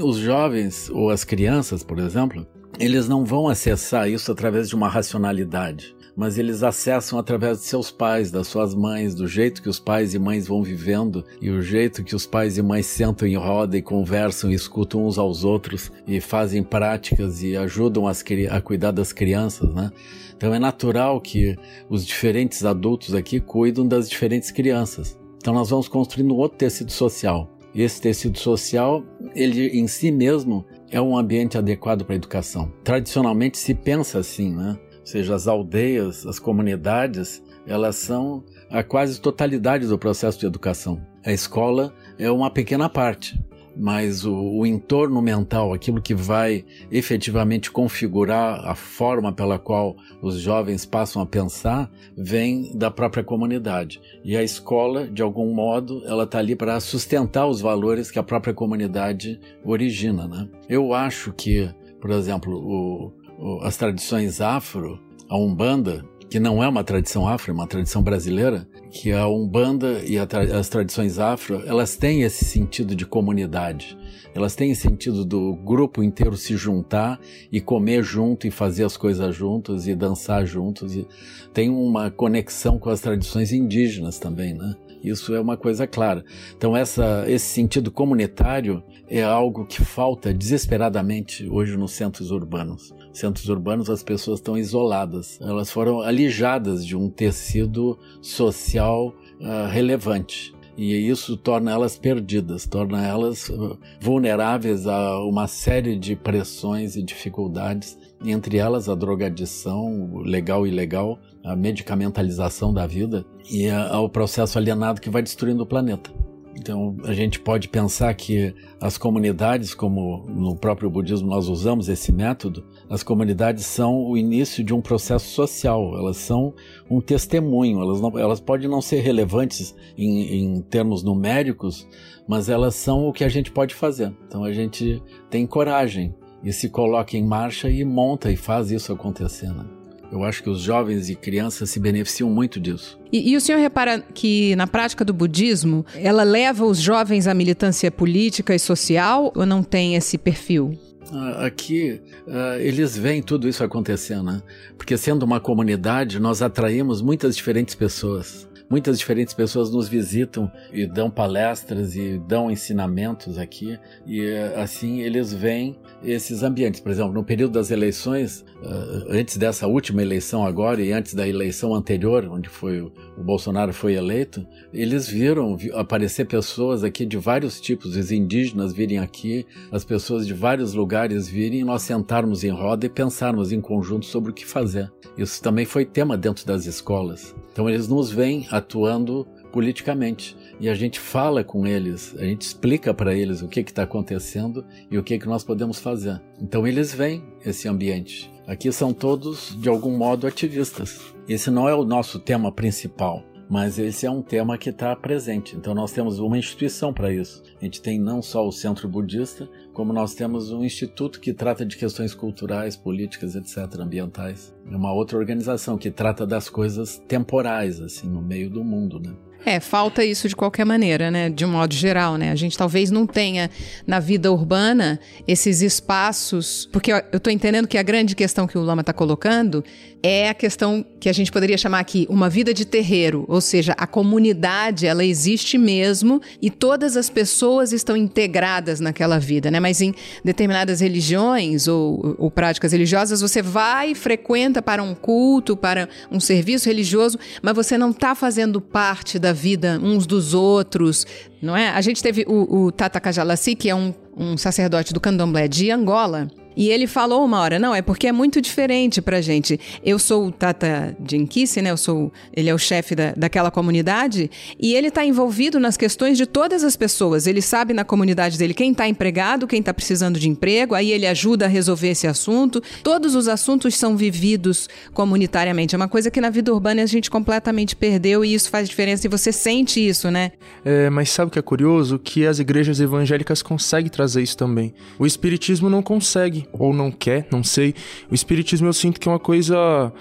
os jovens ou as crianças, por exemplo, eles não vão acessar isso através de uma racionalidade mas eles acessam através de seus pais, das suas mães, do jeito que os pais e mães vão vivendo e o jeito que os pais e mães sentam em roda e conversam e escutam uns aos outros e fazem práticas e ajudam as, a cuidar das crianças, né? Então é natural que os diferentes adultos aqui cuidam das diferentes crianças. Então nós vamos construindo outro tecido social. Esse tecido social, ele em si mesmo é um ambiente adequado para a educação. Tradicionalmente se pensa assim, né? Seja, as aldeias, as comunidades, elas são a quase totalidade do processo de educação. A escola é uma pequena parte, mas o, o, entorno mental, aquilo que vai efetivamente configurar a forma pela qual os jovens passam a pensar, vem da própria comunidade. E a escola, de algum modo, ela está ali para sustentar os valores que a própria comunidade origina. Né? Eu acho que, por exemplo, o, as tradições afro, a Umbanda, que não é uma tradição afro, é uma tradição brasileira, que a Umbanda e a tra as tradições afro, elas têm esse sentido de comunidade. Elas têm esse sentido do grupo inteiro se juntar e comer junto e fazer as coisas juntos e dançar juntos. E tem uma conexão com as tradições indígenas também, né? Isso é uma coisa clara. Então, essa, esse sentido comunitário é algo que falta desesperadamente hoje nos centros urbanos. Centros urbanos, as pessoas estão isoladas, elas foram alijadas de um tecido social uh, relevante e isso torna elas perdidas, torna elas uh, vulneráveis a uma série de pressões e dificuldades entre elas a drogadição, legal e ilegal, a medicamentalização da vida e a, o processo alienado que vai destruindo o planeta. Então, a gente pode pensar que as comunidades, como no próprio budismo nós usamos esse método, as comunidades são o início de um processo social, elas são um testemunho, elas, não, elas podem não ser relevantes em, em termos numéricos, mas elas são o que a gente pode fazer. Então, a gente tem coragem e se coloca em marcha e monta e faz isso acontecer. Né? Eu acho que os jovens e crianças se beneficiam muito disso. E, e, o senhor repara que na prática do budismo, ela leva os jovens à militância política e social ou não tem esse perfil? Ah, aqui uh, eles veem tudo isso acontecendo, né? Porque sendo uma comunidade, nós atraímos muitas diferentes pessoas muitas diferentes pessoas nos visitam e dão palestras e dão ensinamentos aqui e assim eles veem esses ambientes. Por exemplo, no período das eleições, uh, antes dessa última eleição agora e antes da eleição anterior, onde foi o, Bolsonaro foi eleito, eles viram vi, aparecer pessoas aqui de vários tipos, os indígenas virem aqui, as pessoas de vários lugares virem e nós sentarmos em roda e pensarmos em conjunto sobre o que fazer. Isso também foi tema dentro das escolas. Então eles nos veem atuando politicamente e a gente fala com eles, a gente explica para eles o que está acontecendo e o que, que nós podemos fazer. Então eles veem esse ambiente. Aqui são todos, de algum modo, ativistas. Esse não é o nosso tema principal, mas esse é um tema que está presente. Então nós temos uma instituição para isso. A gente tem não só o Centro Budista, como nós temos um instituto que trata de questões culturais, políticas, etc., ambientais. É uma outra organização que trata das coisas temporais, assim, no meio do mundo, né? É, falta isso de qualquer maneira, né? De um modo geral, né? A gente talvez não tenha na vida urbana esses espaços, porque eu estou entendendo que a grande questão que o Lama está colocando é a questão que a gente poderia chamar aqui uma vida de terreiro, ou seja, a comunidade ela existe mesmo e todas as pessoas estão integradas naquela vida, né? Mas em determinadas religiões ou, ou práticas religiosas você vai frequenta para um culto, para um serviço religioso, mas você não está fazendo parte da vida uns dos outros, não é? A gente teve o, o Tata Kajalassi, que é um, um sacerdote do candomblé de Angola, e ele falou uma hora, não, é porque é muito diferente pra gente. Eu sou o Tata Jenkisse, né? Eu sou, ele é o chefe da, daquela comunidade e ele está envolvido nas questões de todas as pessoas. Ele sabe na comunidade dele quem está empregado, quem está precisando de emprego, aí ele ajuda a resolver esse assunto. Todos os assuntos são vividos comunitariamente. É uma coisa que na vida urbana a gente completamente perdeu e isso faz diferença e você sente isso, né? É, mas sabe o que é curioso? Que as igrejas evangélicas conseguem trazer isso também. O espiritismo não consegue ou não quer, não sei. O espiritismo eu sinto que é uma coisa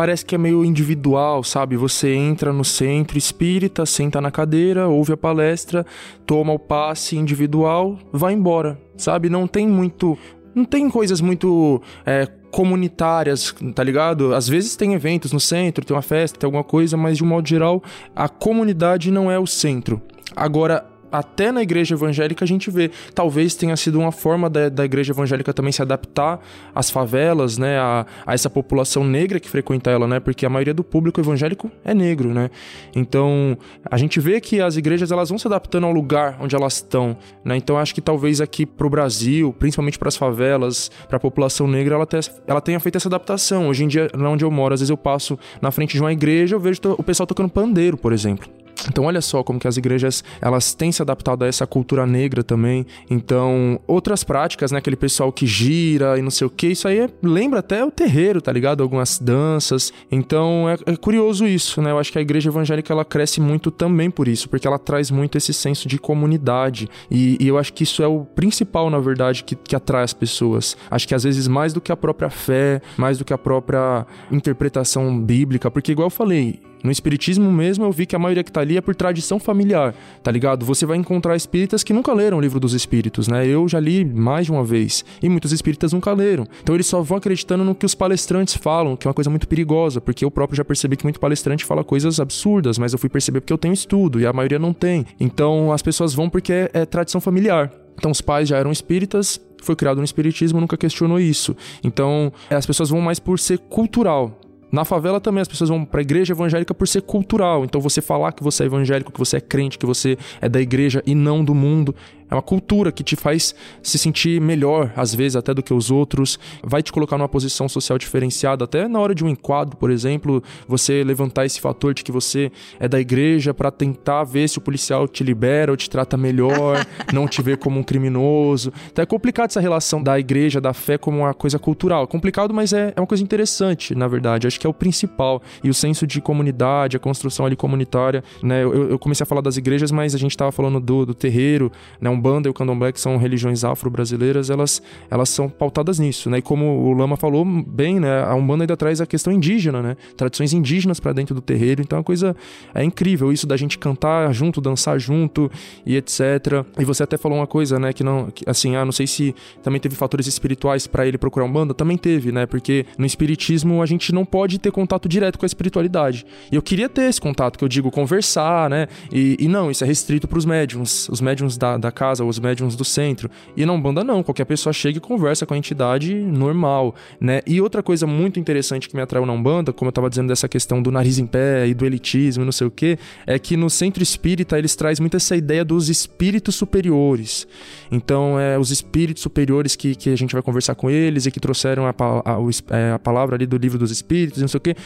parece que é meio individual, sabe? Você entra no centro espírita, senta na cadeira, ouve a palestra, toma o passe individual, vai embora, sabe? Não tem muito. Não tem coisas muito é, comunitárias, tá ligado? Às vezes tem eventos no centro, tem uma festa, tem alguma coisa, mas de um modo geral, a comunidade não é o centro. Agora, até na igreja evangélica a gente vê. Talvez tenha sido uma forma da, da igreja evangélica também se adaptar às favelas, né? A, a, essa população negra que frequenta ela, né? Porque a maioria do público evangélico é negro, né? Então, a gente vê que as igrejas elas vão se adaptando ao lugar onde elas estão, né? Então, acho que talvez aqui pro Brasil, principalmente para as favelas, para a população negra, ela, ela tenha feito essa adaptação. Hoje em dia, lá onde eu moro, às vezes eu passo na frente de uma igreja, eu vejo o pessoal tocando pandeiro, por exemplo. Então olha só como que as igrejas elas têm se adaptado a essa cultura negra também. Então outras práticas, né, aquele pessoal que gira e não sei o que, isso aí é, lembra até o terreiro, tá ligado? Algumas danças. Então é, é, curioso isso, né? Eu acho que a igreja evangélica ela cresce muito também por isso, porque ela traz muito esse senso de comunidade e, e eu acho que isso é o principal na verdade que, que atrai as pessoas. Acho que às vezes mais do que a própria fé, mais do que a própria interpretação bíblica, porque igual eu falei no espiritismo mesmo, eu vi que a maioria que tá ali é por tradição familiar, tá ligado? Você vai encontrar espíritas que nunca leram o livro dos espíritos, né? Eu já li mais de uma vez e muitos espíritas nunca leram. Então eles só vão acreditando no que os palestrantes falam, que é uma coisa muito perigosa, porque eu próprio já percebi que muito palestrante fala coisas absurdas, mas eu fui perceber porque eu tenho estudo e a maioria não tem. Então as pessoas vão porque é, é tradição familiar. Então os pais já eram espíritas, foi criado no espiritismo, nunca questionou isso. Então as pessoas vão mais por ser cultural. Na favela também as pessoas vão para a igreja evangélica por ser cultural. Então você falar que você é evangélico, que você é crente, que você é da igreja e não do mundo, é uma cultura que te faz se sentir melhor, às vezes, até do que os outros, vai te colocar numa posição social diferenciada, até na hora de um enquadro, por exemplo, você levantar esse fator de que você é da igreja para tentar ver se o policial te libera ou te trata melhor, não te vê como um criminoso. Então é complicado essa relação da igreja, da fé, como uma coisa cultural. É complicado, mas é, é uma coisa interessante, na verdade. Acho que é o principal. E o senso de comunidade, a construção ali comunitária, né? Eu, eu comecei a falar das igrejas, mas a gente estava falando do, do terreiro, né? Umbanda e o Candomblé, que são religiões afro-brasileiras, elas, elas são pautadas nisso, né? E como o Lama falou bem, né? A Umbanda ainda traz a questão indígena, né? Tradições indígenas para dentro do terreiro. Então é uma coisa é incrível isso da gente cantar junto, dançar junto e etc. E você até falou uma coisa, né? Que não, que, assim, ah, não sei se também teve fatores espirituais para ele procurar Umbanda. Também teve, né? Porque no espiritismo a gente não pode ter contato direto com a espiritualidade. E eu queria ter esse contato, que eu digo conversar, né? E, e não, isso é restrito para os médiums, os médiums da, da casa, os médiums do centro. E na Umbanda não, qualquer pessoa chega e conversa com a entidade normal, né? E outra coisa muito interessante que me atraiu na Umbanda, como eu estava dizendo dessa questão do nariz em pé e do elitismo e não sei o que, é que no centro espírita eles trazem muito essa ideia dos espíritos superiores. Então, é os espíritos superiores que, que a gente vai conversar com eles e que trouxeram a, a, a, é, a palavra ali do livro dos espíritos e não sei o que.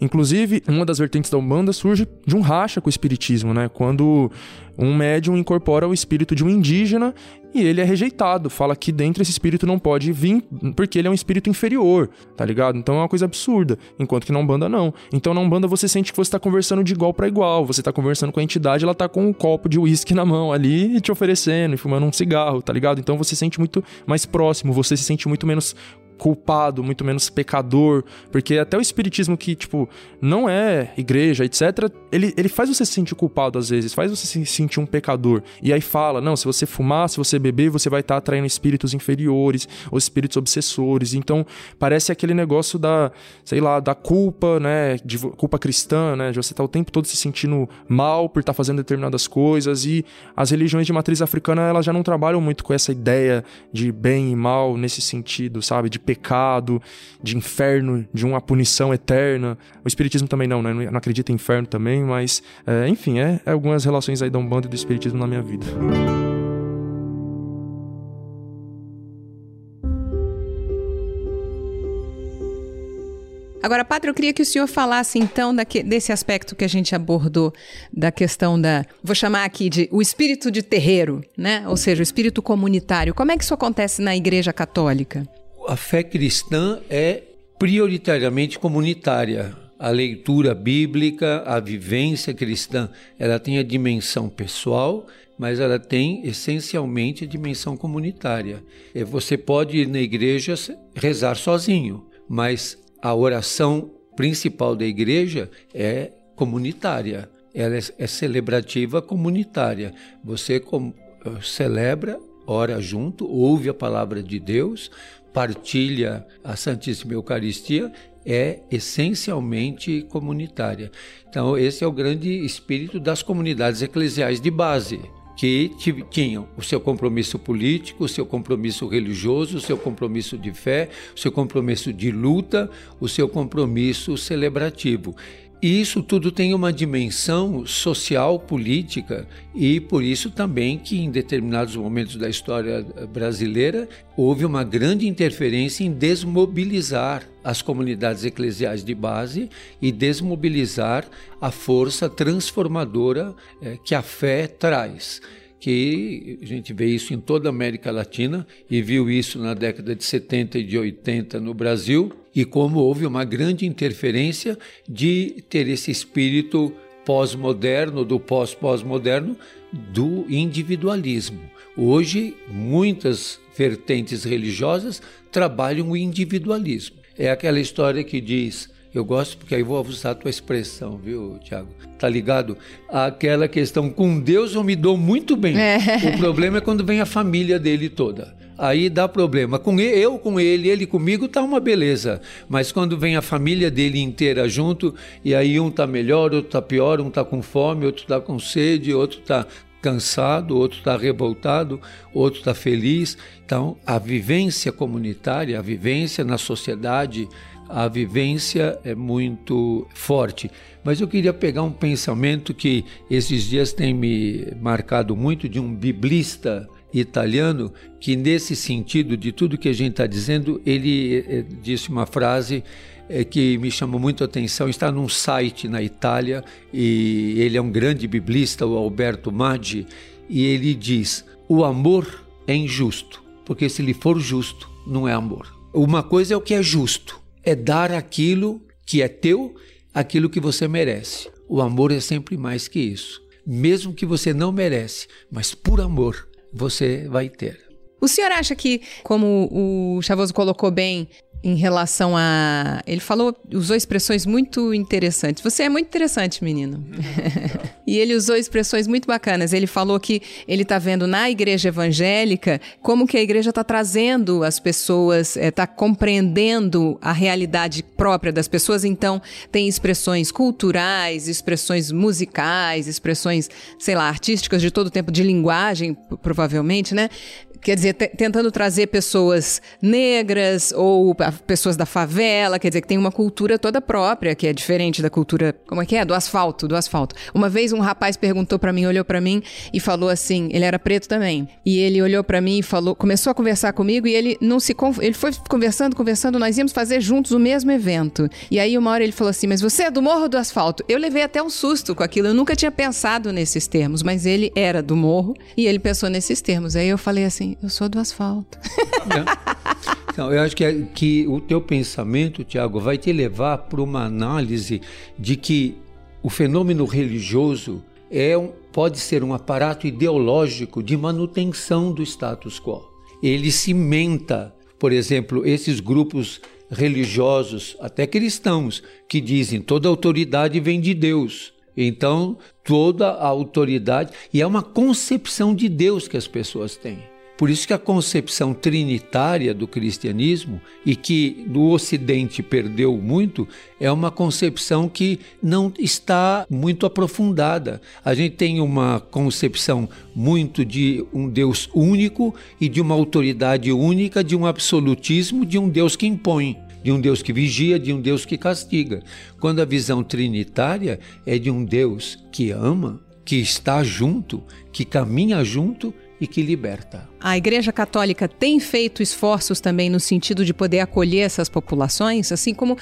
Inclusive, uma das vertentes da Umbanda surge de um racha com o espiritismo, né? Quando um médium incorpora o espírito de um indígena e ele é rejeitado. Fala que dentro esse espírito não pode vir porque ele é um espírito inferior, tá ligado? Então é uma coisa absurda. Enquanto que na Umbanda não. Então na Umbanda você sente que você tá conversando de igual para igual. Você tá conversando com a entidade, ela tá com um copo de uísque na mão ali e te oferecendo e fumando um cigarro, tá ligado? Então você se sente muito mais próximo, você se sente muito menos culpado, muito menos pecador, porque até o espiritismo que, tipo, não é igreja, etc, ele, ele faz você se sentir culpado às vezes, faz você se sentir um pecador. E aí fala, não, se você fumar, se você beber, você vai estar tá atraindo espíritos inferiores, ou espíritos obsessores. Então, parece aquele negócio da, sei lá, da culpa, né, de culpa cristã, né, de você estar tá o tempo todo se sentindo mal por estar tá fazendo determinadas coisas e as religiões de matriz africana, elas já não trabalham muito com essa ideia de bem e mal nesse sentido, sabe? De pecado, de inferno, de uma punição eterna. O Espiritismo também não, né? Não acredita em inferno também, mas, é, enfim, é, é algumas relações aí da Umbanda e do Espiritismo na minha vida. Agora, Padre, eu queria que o senhor falasse então daque, desse aspecto que a gente abordou, da questão da, vou chamar aqui de o espírito de terreiro, né? Ou seja, o espírito comunitário. Como é que isso acontece na Igreja Católica? A fé cristã é prioritariamente comunitária. A leitura bíblica, a vivência cristã, ela tem a dimensão pessoal, mas ela tem essencialmente a dimensão comunitária. Você pode ir na igreja rezar sozinho, mas a oração principal da igreja é comunitária. Ela é, é celebrativa comunitária. Você com, celebra, ora junto, ouve a palavra de Deus, partilha a Santíssima Eucaristia é essencialmente comunitária. Então, esse é o grande espírito das comunidades eclesiais de base, que tinham o seu compromisso político, o seu compromisso religioso, o seu compromisso de fé, o seu compromisso de luta, o seu compromisso celebrativo. E isso tudo tem uma dimensão social, política, e por isso também que em determinados momentos da história brasileira houve uma grande interferência em desmobilizar as comunidades eclesiais de base e desmobilizar a força transformadora eh, que a fé traz que a gente vê isso em toda a América Latina e viu isso na década de 70 e de 80 no Brasil, e como houve uma grande interferência de ter esse espírito pós-moderno, do pós-pós-moderno, do individualismo. Hoje, muitas vertentes religiosas trabalham o individualismo. É aquela história que diz eu gosto porque aí vou usar a tua expressão, viu, Tiago? Tá ligado? Aquela questão, com Deus eu me dou muito bem. É. O problema é quando vem a família dele toda. Aí dá problema. Com ele, eu com ele, ele comigo, tá uma beleza. Mas quando vem a família dele inteira junto, e aí um tá melhor, outro tá pior, um tá com fome, outro tá com sede, outro tá cansado, outro está revoltado, outro está feliz. Então, a vivência comunitária, a vivência na sociedade, a vivência é muito forte. Mas eu queria pegar um pensamento que esses dias tem me marcado muito de um biblista italiano que, nesse sentido de tudo que a gente está dizendo, ele é, disse uma frase é, que me chamou muito a atenção. Está num site na Itália e ele é um grande biblista, o Alberto Maggi, e ele diz: o amor é injusto, porque se ele for justo, não é amor. Uma coisa é o que é justo, é dar aquilo que é teu, aquilo que você merece. O amor é sempre mais que isso. Mesmo que você não merece, mas por amor você vai ter. O senhor acha que, como o Chavoso colocou bem, em relação a. Ele falou, usou expressões muito interessantes. Você é muito interessante, menino. e ele usou expressões muito bacanas. Ele falou que ele está vendo na igreja evangélica como que a igreja está trazendo as pessoas, está eh, é, compreendendo a realidade própria das pessoas. Então, tem expressões culturais, expressões musicais, expressões, sei lá, artísticas de todo tempo, de linguagem, provavelmente, né? Quer dizer, tentando trazer pessoas negras ou pessoas da favela, quer dizer, que tem uma cultura toda própria, que é diferente da cultura, como é que é? Do asfalto, do asfalto. Uma vez um rapaz perguntou para mim, olhou para mim e falou assim, ele era preto também, e ele olhou para mim e falou, começou a conversar comigo e ele não se, ele foi conversando, conversando, nós íamos fazer juntos o mesmo evento. E aí uma hora ele falou assim, mas você é do morro do asfalto? Eu levei até um susto com aquilo, eu nunca tinha pensado nesses termos, mas ele era do morro e ele pensou nesses termos. Aí eu falei assim, eu sou do asfalto. Então, eu acho que, é, que o teu pensamento, Tiago, vai te levar para uma análise de que o fenômeno religioso é um, pode ser um aparato ideológico de manutenção do status quo. Ele cimenta, por exemplo, esses grupos religiosos, até cristãos, que dizem toda autoridade vem de Deus. Então, toda a autoridade, e é uma concepção de Deus que as pessoas têm. Por isso que a concepção trinitária do cristianismo e que no Ocidente perdeu muito é uma concepção que não está muito aprofundada. A gente tem uma concepção muito de um Deus único e de uma autoridade única, de um absolutismo, de um Deus que impõe de um Deus que vigia, de um Deus que castiga. Quando a visão trinitária é de um Deus que ama, que está junto, que caminha junto e que liberta. A Igreja Católica tem feito esforços também no sentido de poder acolher essas populações, assim como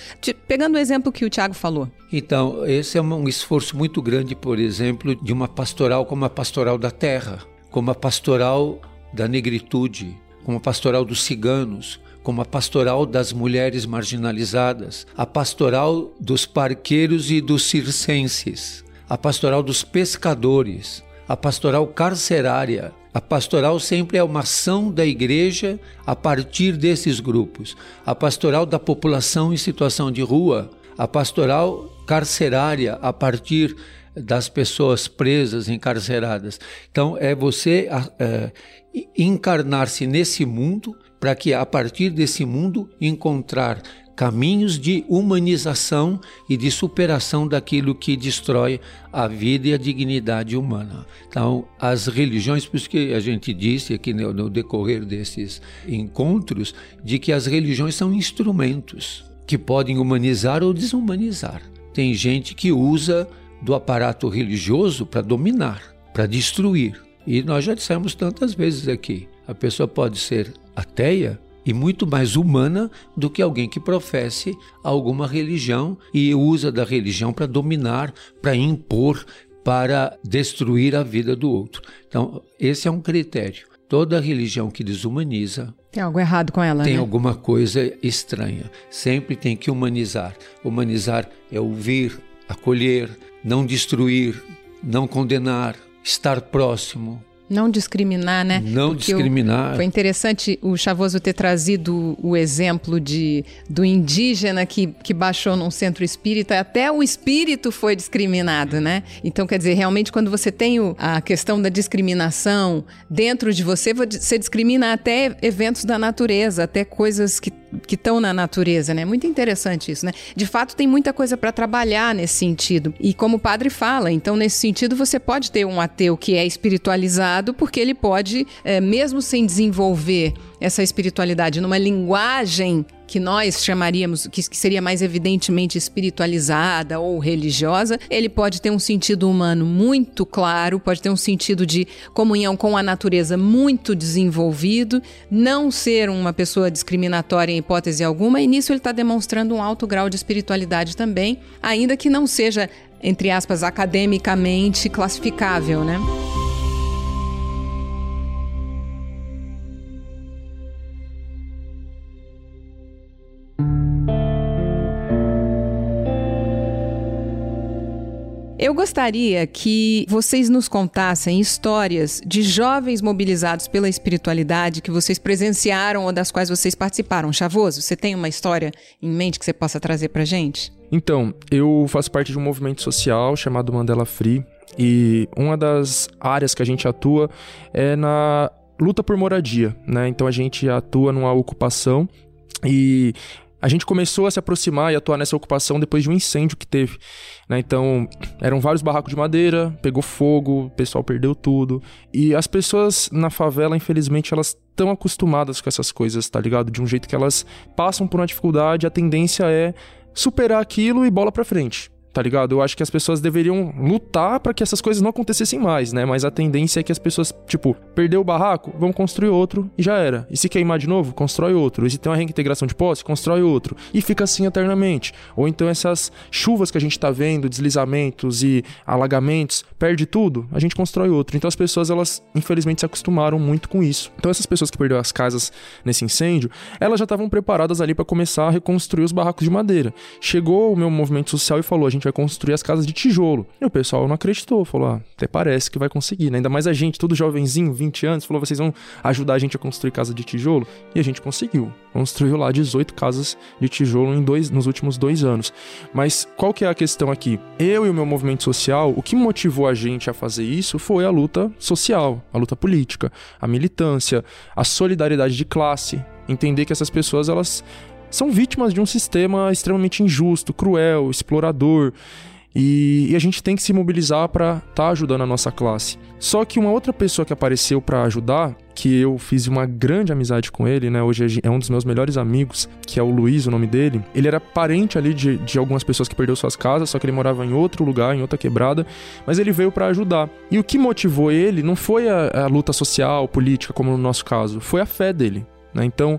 pegando o exemplo que o Tiago falou. Então, esse é um esforço muito grande, por exemplo, de uma pastoral como a pastoral da terra, como a pastoral da negritude, como a pastoral dos ciganos, como a pastoral das mulheres marginalizadas, a pastoral dos parqueiros e dos circenses, a pastoral dos pescadores, a pastoral carcerária, a pastoral sempre é uma ação da igreja a partir desses grupos. A pastoral da população em situação de rua, a pastoral carcerária a partir das pessoas presas, encarceradas. Então, é você é, encarnar-se nesse mundo para que, a partir desse mundo, encontrar caminhos de humanização e de superação daquilo que destrói a vida e a dignidade humana. Então, as religiões, por isso que a gente disse aqui no, no decorrer desses encontros, de que as religiões são instrumentos que podem humanizar ou desumanizar. Tem gente que usa do aparato religioso para dominar, para destruir. E nós já dissemos tantas vezes aqui: a pessoa pode ser ateia e muito mais humana do que alguém que professe alguma religião e usa da religião para dominar, para impor, para destruir a vida do outro. Então, esse é um critério. Toda religião que desumaniza. Tem algo errado com ela, Tem né? alguma coisa estranha. Sempre tem que humanizar. Humanizar é ouvir, acolher, não destruir, não condenar, estar próximo, não discriminar, né? Não Porque discriminar. O, foi interessante o Chavoso ter trazido o exemplo de, do indígena que, que baixou num centro espírita, até o espírito foi discriminado, né? Então, quer dizer, realmente, quando você tem o, a questão da discriminação dentro de você, você discrimina até eventos da natureza, até coisas que que estão na natureza, né? Muito interessante isso, né? De fato, tem muita coisa para trabalhar nesse sentido. E como o padre fala, então, nesse sentido, você pode ter um ateu que é espiritualizado, porque ele pode, é, mesmo sem desenvolver essa espiritualidade numa linguagem que nós chamaríamos, que seria mais evidentemente espiritualizada ou religiosa, ele pode ter um sentido humano muito claro, pode ter um sentido de comunhão com a natureza muito desenvolvido, não ser uma pessoa discriminatória em hipótese alguma, e nisso ele está demonstrando um alto grau de espiritualidade também, ainda que não seja, entre aspas, academicamente classificável, né? Eu gostaria que vocês nos contassem histórias de jovens mobilizados pela espiritualidade que vocês presenciaram ou das quais vocês participaram. Chavoso, você tem uma história em mente que você possa trazer pra gente? Então, eu faço parte de um movimento social chamado Mandela Free e uma das áreas que a gente atua é na luta por moradia, né? Então a gente atua numa ocupação e a gente começou a se aproximar e atuar nessa ocupação depois de um incêndio que teve. Né? Então, eram vários barracos de madeira, pegou fogo, o pessoal perdeu tudo. E as pessoas na favela, infelizmente, elas estão acostumadas com essas coisas, tá ligado? De um jeito que elas passam por uma dificuldade, a tendência é superar aquilo e bola pra frente tá ligado? Eu acho que as pessoas deveriam lutar para que essas coisas não acontecessem mais, né? Mas a tendência é que as pessoas, tipo, perdeu o barraco, vamos construir outro e já era. E se queimar de novo, constrói outro. E se tem uma reintegração de posse, constrói outro. E fica assim eternamente. Ou então essas chuvas que a gente tá vendo, deslizamentos e alagamentos, perde tudo, a gente constrói outro. Então as pessoas, elas infelizmente se acostumaram muito com isso. Então essas pessoas que perderam as casas nesse incêndio, elas já estavam preparadas ali para começar a reconstruir os barracos de madeira. Chegou o meu movimento social e falou: a gente vai construir as casas de tijolo. E o pessoal não acreditou, falou: ah, até parece que vai conseguir, né? Ainda mais a gente, todo jovenzinho, 20 anos, falou: vocês vão ajudar a gente a construir casa de tijolo? E a gente conseguiu. Construiu lá 18 casas de tijolo em dois, nos últimos dois anos. Mas qual que é a questão aqui? Eu e o meu movimento social, o que motivou a gente a fazer isso foi a luta social, a luta política, a militância, a solidariedade de classe, entender que essas pessoas elas são vítimas de um sistema extremamente injusto, cruel, explorador. E, e a gente tem que se mobilizar para estar tá ajudando a nossa classe. Só que uma outra pessoa que apareceu para ajudar, que eu fiz uma grande amizade com ele, né? Hoje é um dos meus melhores amigos, que é o Luiz, o nome dele. Ele era parente ali de, de algumas pessoas que perdeu suas casas, só que ele morava em outro lugar, em outra quebrada, mas ele veio para ajudar. E o que motivou ele não foi a, a luta social, política, como no nosso caso, foi a fé dele. Né? Então,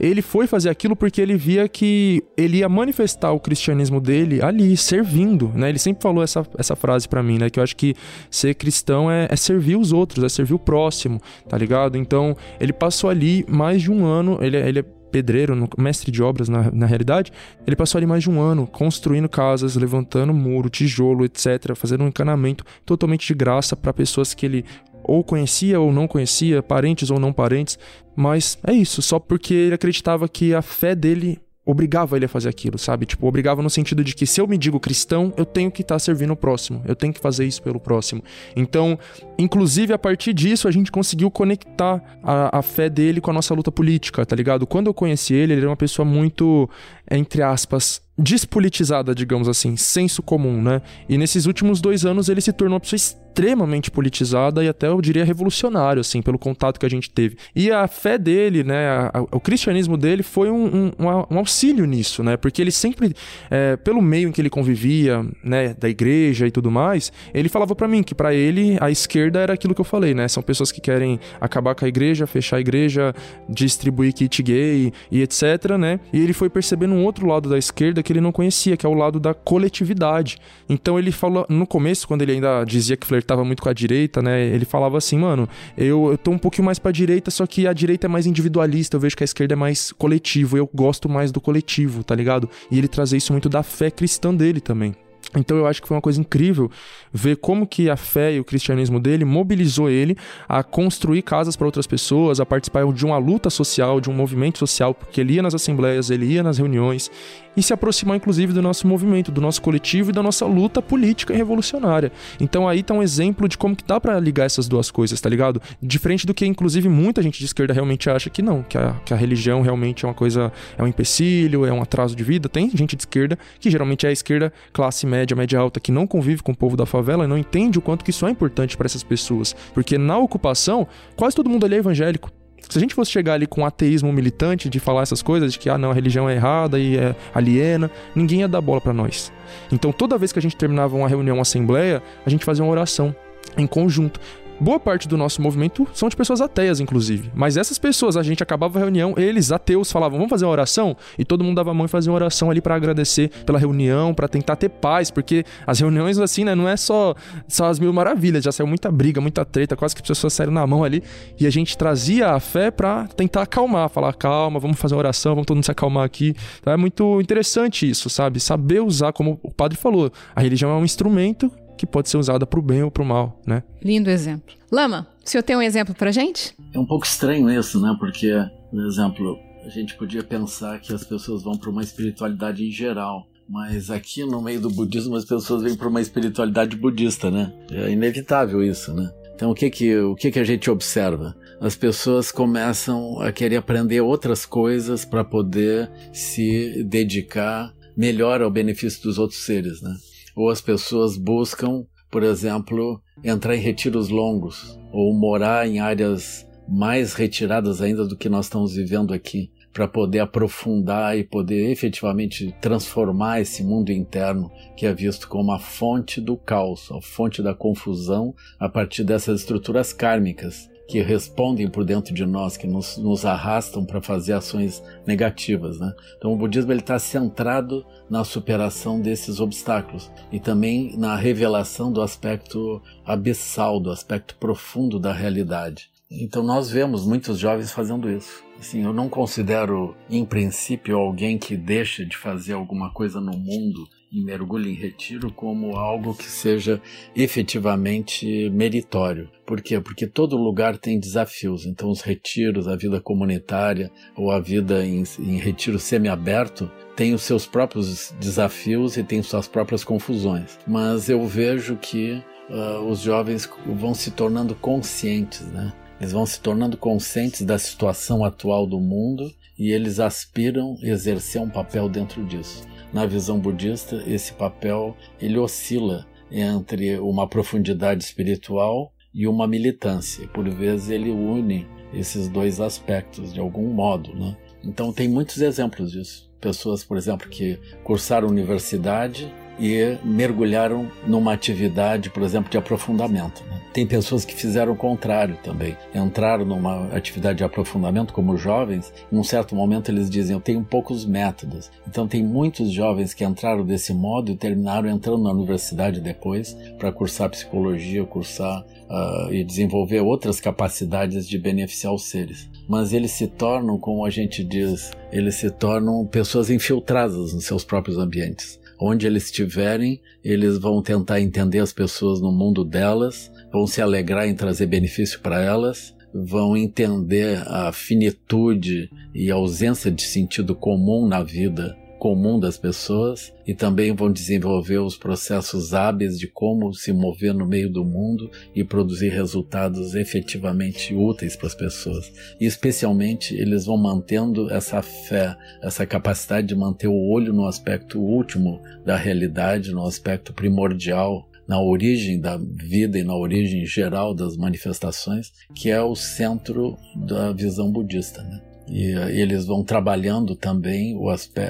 ele foi fazer aquilo porque ele via que ele ia manifestar o cristianismo dele ali, servindo, né? Ele sempre falou essa, essa frase para mim, né? Que eu acho que ser cristão é, é, servir os outros, é servir o próximo, tá ligado? Então, ele passou ali mais de um ano, ele, é, ele é pedreiro, mestre de obras na, na realidade, ele passou ali mais de um ano construindo casas, levantando muro, tijolo, etc., fazendo um encanamento totalmente de graça para pessoas que ele ou conhecia ou não conhecia, parentes ou não parentes, mas é isso, só porque ele acreditava que a fé dele obrigava ele a fazer aquilo, sabe? Tipo, obrigava no sentido de que se eu me digo cristão, eu tenho que estar tá servindo o próximo, eu tenho que fazer isso pelo próximo. Então, inclusive a partir disso, a gente conseguiu conectar a, a fé dele com a nossa luta política, tá ligado? Quando eu conheci ele, ele era uma pessoa muito, entre aspas, despolitizada, digamos assim, senso comum, né? E nesses últimos dois anos ele se tornou uma pessoa extremamente politizada e até eu diria revolucionário, assim, pelo contato que a gente teve. E a fé dele, né, a, a, o cristianismo dele foi um, um, um, auxílio nisso, né? Porque ele sempre, é, pelo meio em que ele convivia, né, da igreja e tudo mais, ele falava para mim que para ele a esquerda era aquilo que eu falei, né? São pessoas que querem acabar com a igreja, fechar a igreja, distribuir kit gay e etc, né? E ele foi percebendo um outro lado da esquerda que ele não conhecia, que é o lado da coletividade. Então ele falou, no começo, quando ele ainda dizia que flertava muito com a direita, né? Ele falava assim, mano, eu, eu tô um pouquinho mais pra direita, só que a direita é mais individualista, eu vejo que a esquerda é mais coletivo, eu gosto mais do coletivo, tá ligado? E ele trazia isso muito da fé cristã dele também. Então eu acho que foi uma coisa incrível ver como que a fé e o cristianismo dele mobilizou ele a construir casas para outras pessoas, a participar de uma luta social, de um movimento social, porque ele ia nas assembleias, ele ia nas reuniões e se aproximar inclusive do nosso movimento, do nosso coletivo e da nossa luta política e revolucionária. Então aí tá um exemplo de como que dá para ligar essas duas coisas, tá ligado? Diferente do que inclusive muita gente de esquerda realmente acha que não, que a, que a religião realmente é uma coisa, é um empecilho, é um atraso de vida. Tem gente de esquerda que geralmente é a esquerda classe média, média alta que não convive com o povo da favela e não entende o quanto que isso é importante para essas pessoas, porque na ocupação quase todo mundo ali é evangélico Se a gente fosse chegar ali com um ateísmo militante de falar essas coisas, de que, ah, não, a religião é errada e é aliena, ninguém ia dar bola para nós. Então, toda vez que a gente terminava uma reunião, uma assembleia, a gente fazia uma oração em conjunto. Boa parte do nosso movimento são de pessoas ateias, inclusive. Mas essas pessoas, a gente acabava a reunião, eles, ateus, falavam, vamos fazer uma oração? E todo mundo dava a mão e fazia uma oração ali para agradecer pela reunião, para tentar ter paz, porque as reuniões, assim, né, não é só, só as mil maravilhas, já saiu muita briga, muita treta, quase que as pessoas saíram na mão ali. E a gente trazia a fé para tentar acalmar, falar, calma, vamos fazer uma oração, vamos todo mundo se acalmar aqui. Então é muito interessante isso, sabe? Saber usar, como o padre falou, a religião é um instrumento que pode ser usada para o bem ou para o mal, né? Lindo exemplo. Lama, o senhor tem um exemplo para gente? É um pouco estranho isso, né? Porque, por exemplo, a gente podia pensar que as pessoas vão para uma espiritualidade em geral. Mas aqui no meio do budismo as pessoas vêm para uma espiritualidade budista, né? É inevitável isso, né? Então o que que, o que que a gente observa? As pessoas começam a querer aprender outras coisas para poder se dedicar melhor ao benefício dos outros seres, né? Ou as pessoas buscam, por exemplo, entrar em retiros longos ou morar em áreas mais retiradas ainda do que nós estamos vivendo aqui, para poder aprofundar e poder efetivamente transformar esse mundo interno que é visto como a fonte do caos, a fonte da confusão a partir dessas estruturas kármicas que respondem por dentro de nós, que nos, nos arrastam para fazer ações negativas. Né? Então o budismo está centrado na superação desses obstáculos e também na revelação do aspecto abissal, do aspecto profundo da realidade. Então nós vemos muitos jovens fazendo isso. Assim, eu não considero, em princípio, alguém que deixa de fazer alguma coisa no mundo e mergulho em retiro como algo que seja efetivamente meritório. Por quê? Porque todo lugar tem desafios. Então, os retiros, a vida comunitária ou a vida em, em retiro semiaberto tem os seus próprios desafios e tem suas próprias confusões. Mas eu vejo que uh, os jovens vão se tornando conscientes, né? Eles vão se tornando conscientes da situação atual do mundo e eles aspiram exercer um papel dentro disso na visão budista, esse papel ele oscila entre uma profundidade espiritual e uma militância. Por vezes ele une esses dois aspectos de algum modo, né? Então tem muitos exemplos disso. Pessoas, por exemplo, que cursaram universidade e mergulharam numa atividade, por exemplo, de aprofundamento. Né? Tem pessoas que fizeram o contrário também. Entraram numa atividade de aprofundamento como jovens, em um certo momento eles dizem: Eu tenho poucos métodos. Então, tem muitos jovens que entraram desse modo e terminaram entrando na universidade depois para cursar psicologia, cursar uh, e desenvolver outras capacidades de beneficiar os seres. Mas eles se tornam, como a gente diz, eles se tornam pessoas infiltradas nos seus próprios ambientes onde eles estiverem, eles vão tentar entender as pessoas no mundo delas, vão se alegrar em trazer benefício para elas, vão entender a finitude e a ausência de sentido comum na vida comum das pessoas e também vão desenvolver os processos hábeis de como se mover no meio do mundo e produzir resultados efetivamente úteis para as pessoas. E especialmente eles vão mantendo essa fé, essa capacidade de manter o olho no aspecto último da realidade, no aspecto primordial na origem da vida e na origem geral das manifestações, que é o centro da visão budista. Né? E eles vão trabalhando também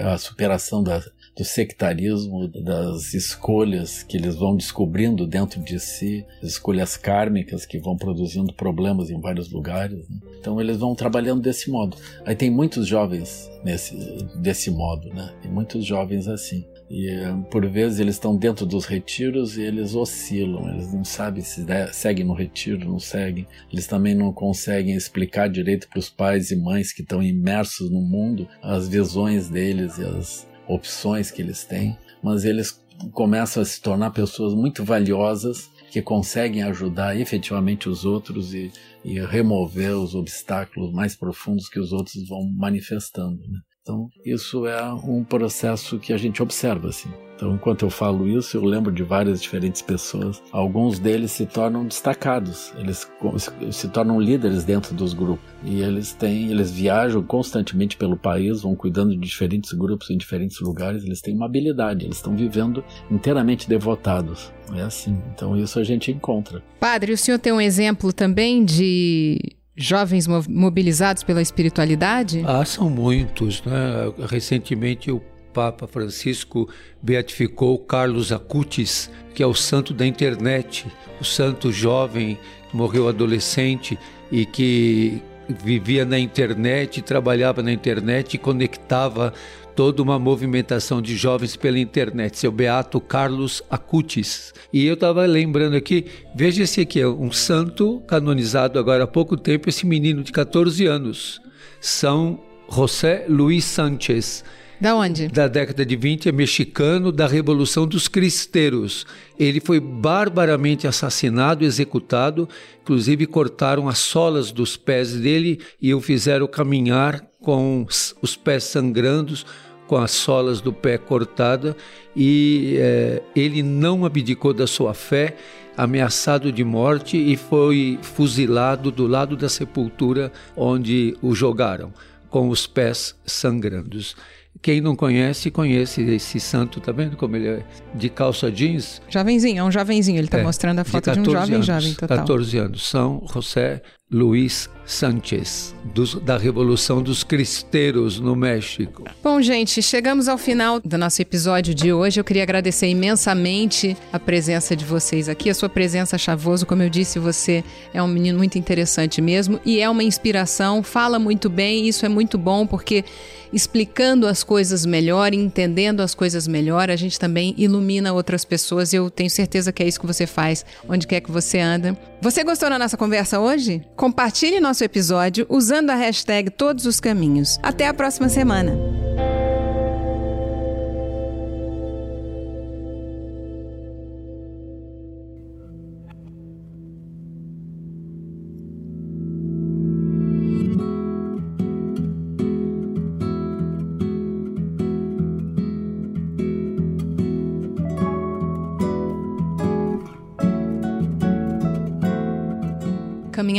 a superação da, do sectarismo, das escolhas que eles vão descobrindo dentro de si, as escolhas kármicas que vão produzindo problemas em vários lugares. Né? Então eles vão trabalhando desse modo. Aí tem muitos jovens nesse, desse modo, né? Tem muitos jovens assim. E por vezes eles estão dentro dos retiros e eles oscilam, eles não sabem se seguem no retiro, não seguem. Eles também não conseguem explicar direito para os pais e mães que estão imersos no mundo as visões deles e as opções que eles têm, mas eles começam a se tornar pessoas muito valiosas que conseguem ajudar efetivamente os outros e, e remover os obstáculos mais profundos que os outros vão manifestando. Né? Então, isso é um processo que a gente observa assim. Então, enquanto eu falo isso, eu lembro de várias diferentes pessoas. Alguns deles se tornam destacados, eles se tornam líderes dentro dos grupos. E eles têm, eles viajam constantemente pelo país, vão cuidando de diferentes grupos em diferentes lugares. Eles têm uma habilidade, eles estão vivendo inteiramente devotados. É assim. Então, isso a gente encontra. Padre, o senhor tem um exemplo também de jovens mobilizados pela espiritualidade? Ah, são muitos. Né? Recentemente o Papa Francisco beatificou Carlos Acutis, que é o santo da internet, o santo jovem que morreu adolescente e que vivia na internet, trabalhava na internet e conectava toda uma movimentação de jovens pela internet, seu beato Carlos Acutis. E eu estava lembrando aqui, veja esse aqui, é um santo canonizado agora há pouco tempo, esse menino de 14 anos, São José Luiz Sánchez. Da onde? Da década de 20, é mexicano da Revolução dos Cristeiros. Ele foi barbaramente assassinado, executado, inclusive cortaram as solas dos pés dele e o fizeram caminhar com os pés sangrando, com as solas do pé cortada, e é, ele não abdicou da sua fé, ameaçado de morte e foi fuzilado do lado da sepultura onde o jogaram, com os pés sangrando. Quem não conhece, conhece esse santo, tá vendo como ele é de calça jeans? Jovenzinho, é um jovenzinho, ele está é, mostrando a foto de, de um jovem anos, jovem total. 14 anos, São José Luiz Sánchez, dos, da Revolução dos Cristeiros no México. Bom, gente, chegamos ao final do nosso episódio de hoje. Eu queria agradecer imensamente a presença de vocês aqui, a sua presença, Chavoso. Como eu disse, você é um menino muito interessante mesmo e é uma inspiração, fala muito bem, isso é muito bom porque explicando as coisas melhor, entendendo as coisas melhor, a gente também ilumina outras pessoas eu tenho certeza que é isso que você faz onde quer que você anda. Você gostou da nossa conversa hoje? Compartilhe nosso episódio usando a hashtag Todos os Caminhos. Até a próxima semana!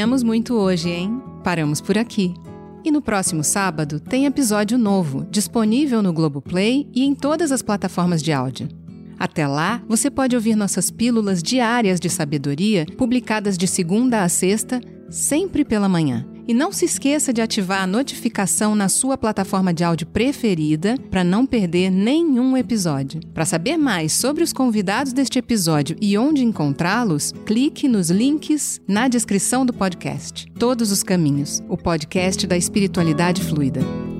Caminhamos muito hoje, hein? Paramos por aqui. E no próximo sábado tem episódio novo, disponível no Globoplay e em todas as plataformas de áudio. Até lá, você pode ouvir nossas pílulas diárias de sabedoria, publicadas de segunda a sexta, sempre pela manhã. E não se esqueça de ativar a notificação na sua plataforma de áudio preferida para não perder nenhum episódio. Para saber mais sobre os convidados deste episódio e onde encontrá-los, clique nos links na descrição do podcast. Todos os caminhos, o podcast da espiritualidade fluida.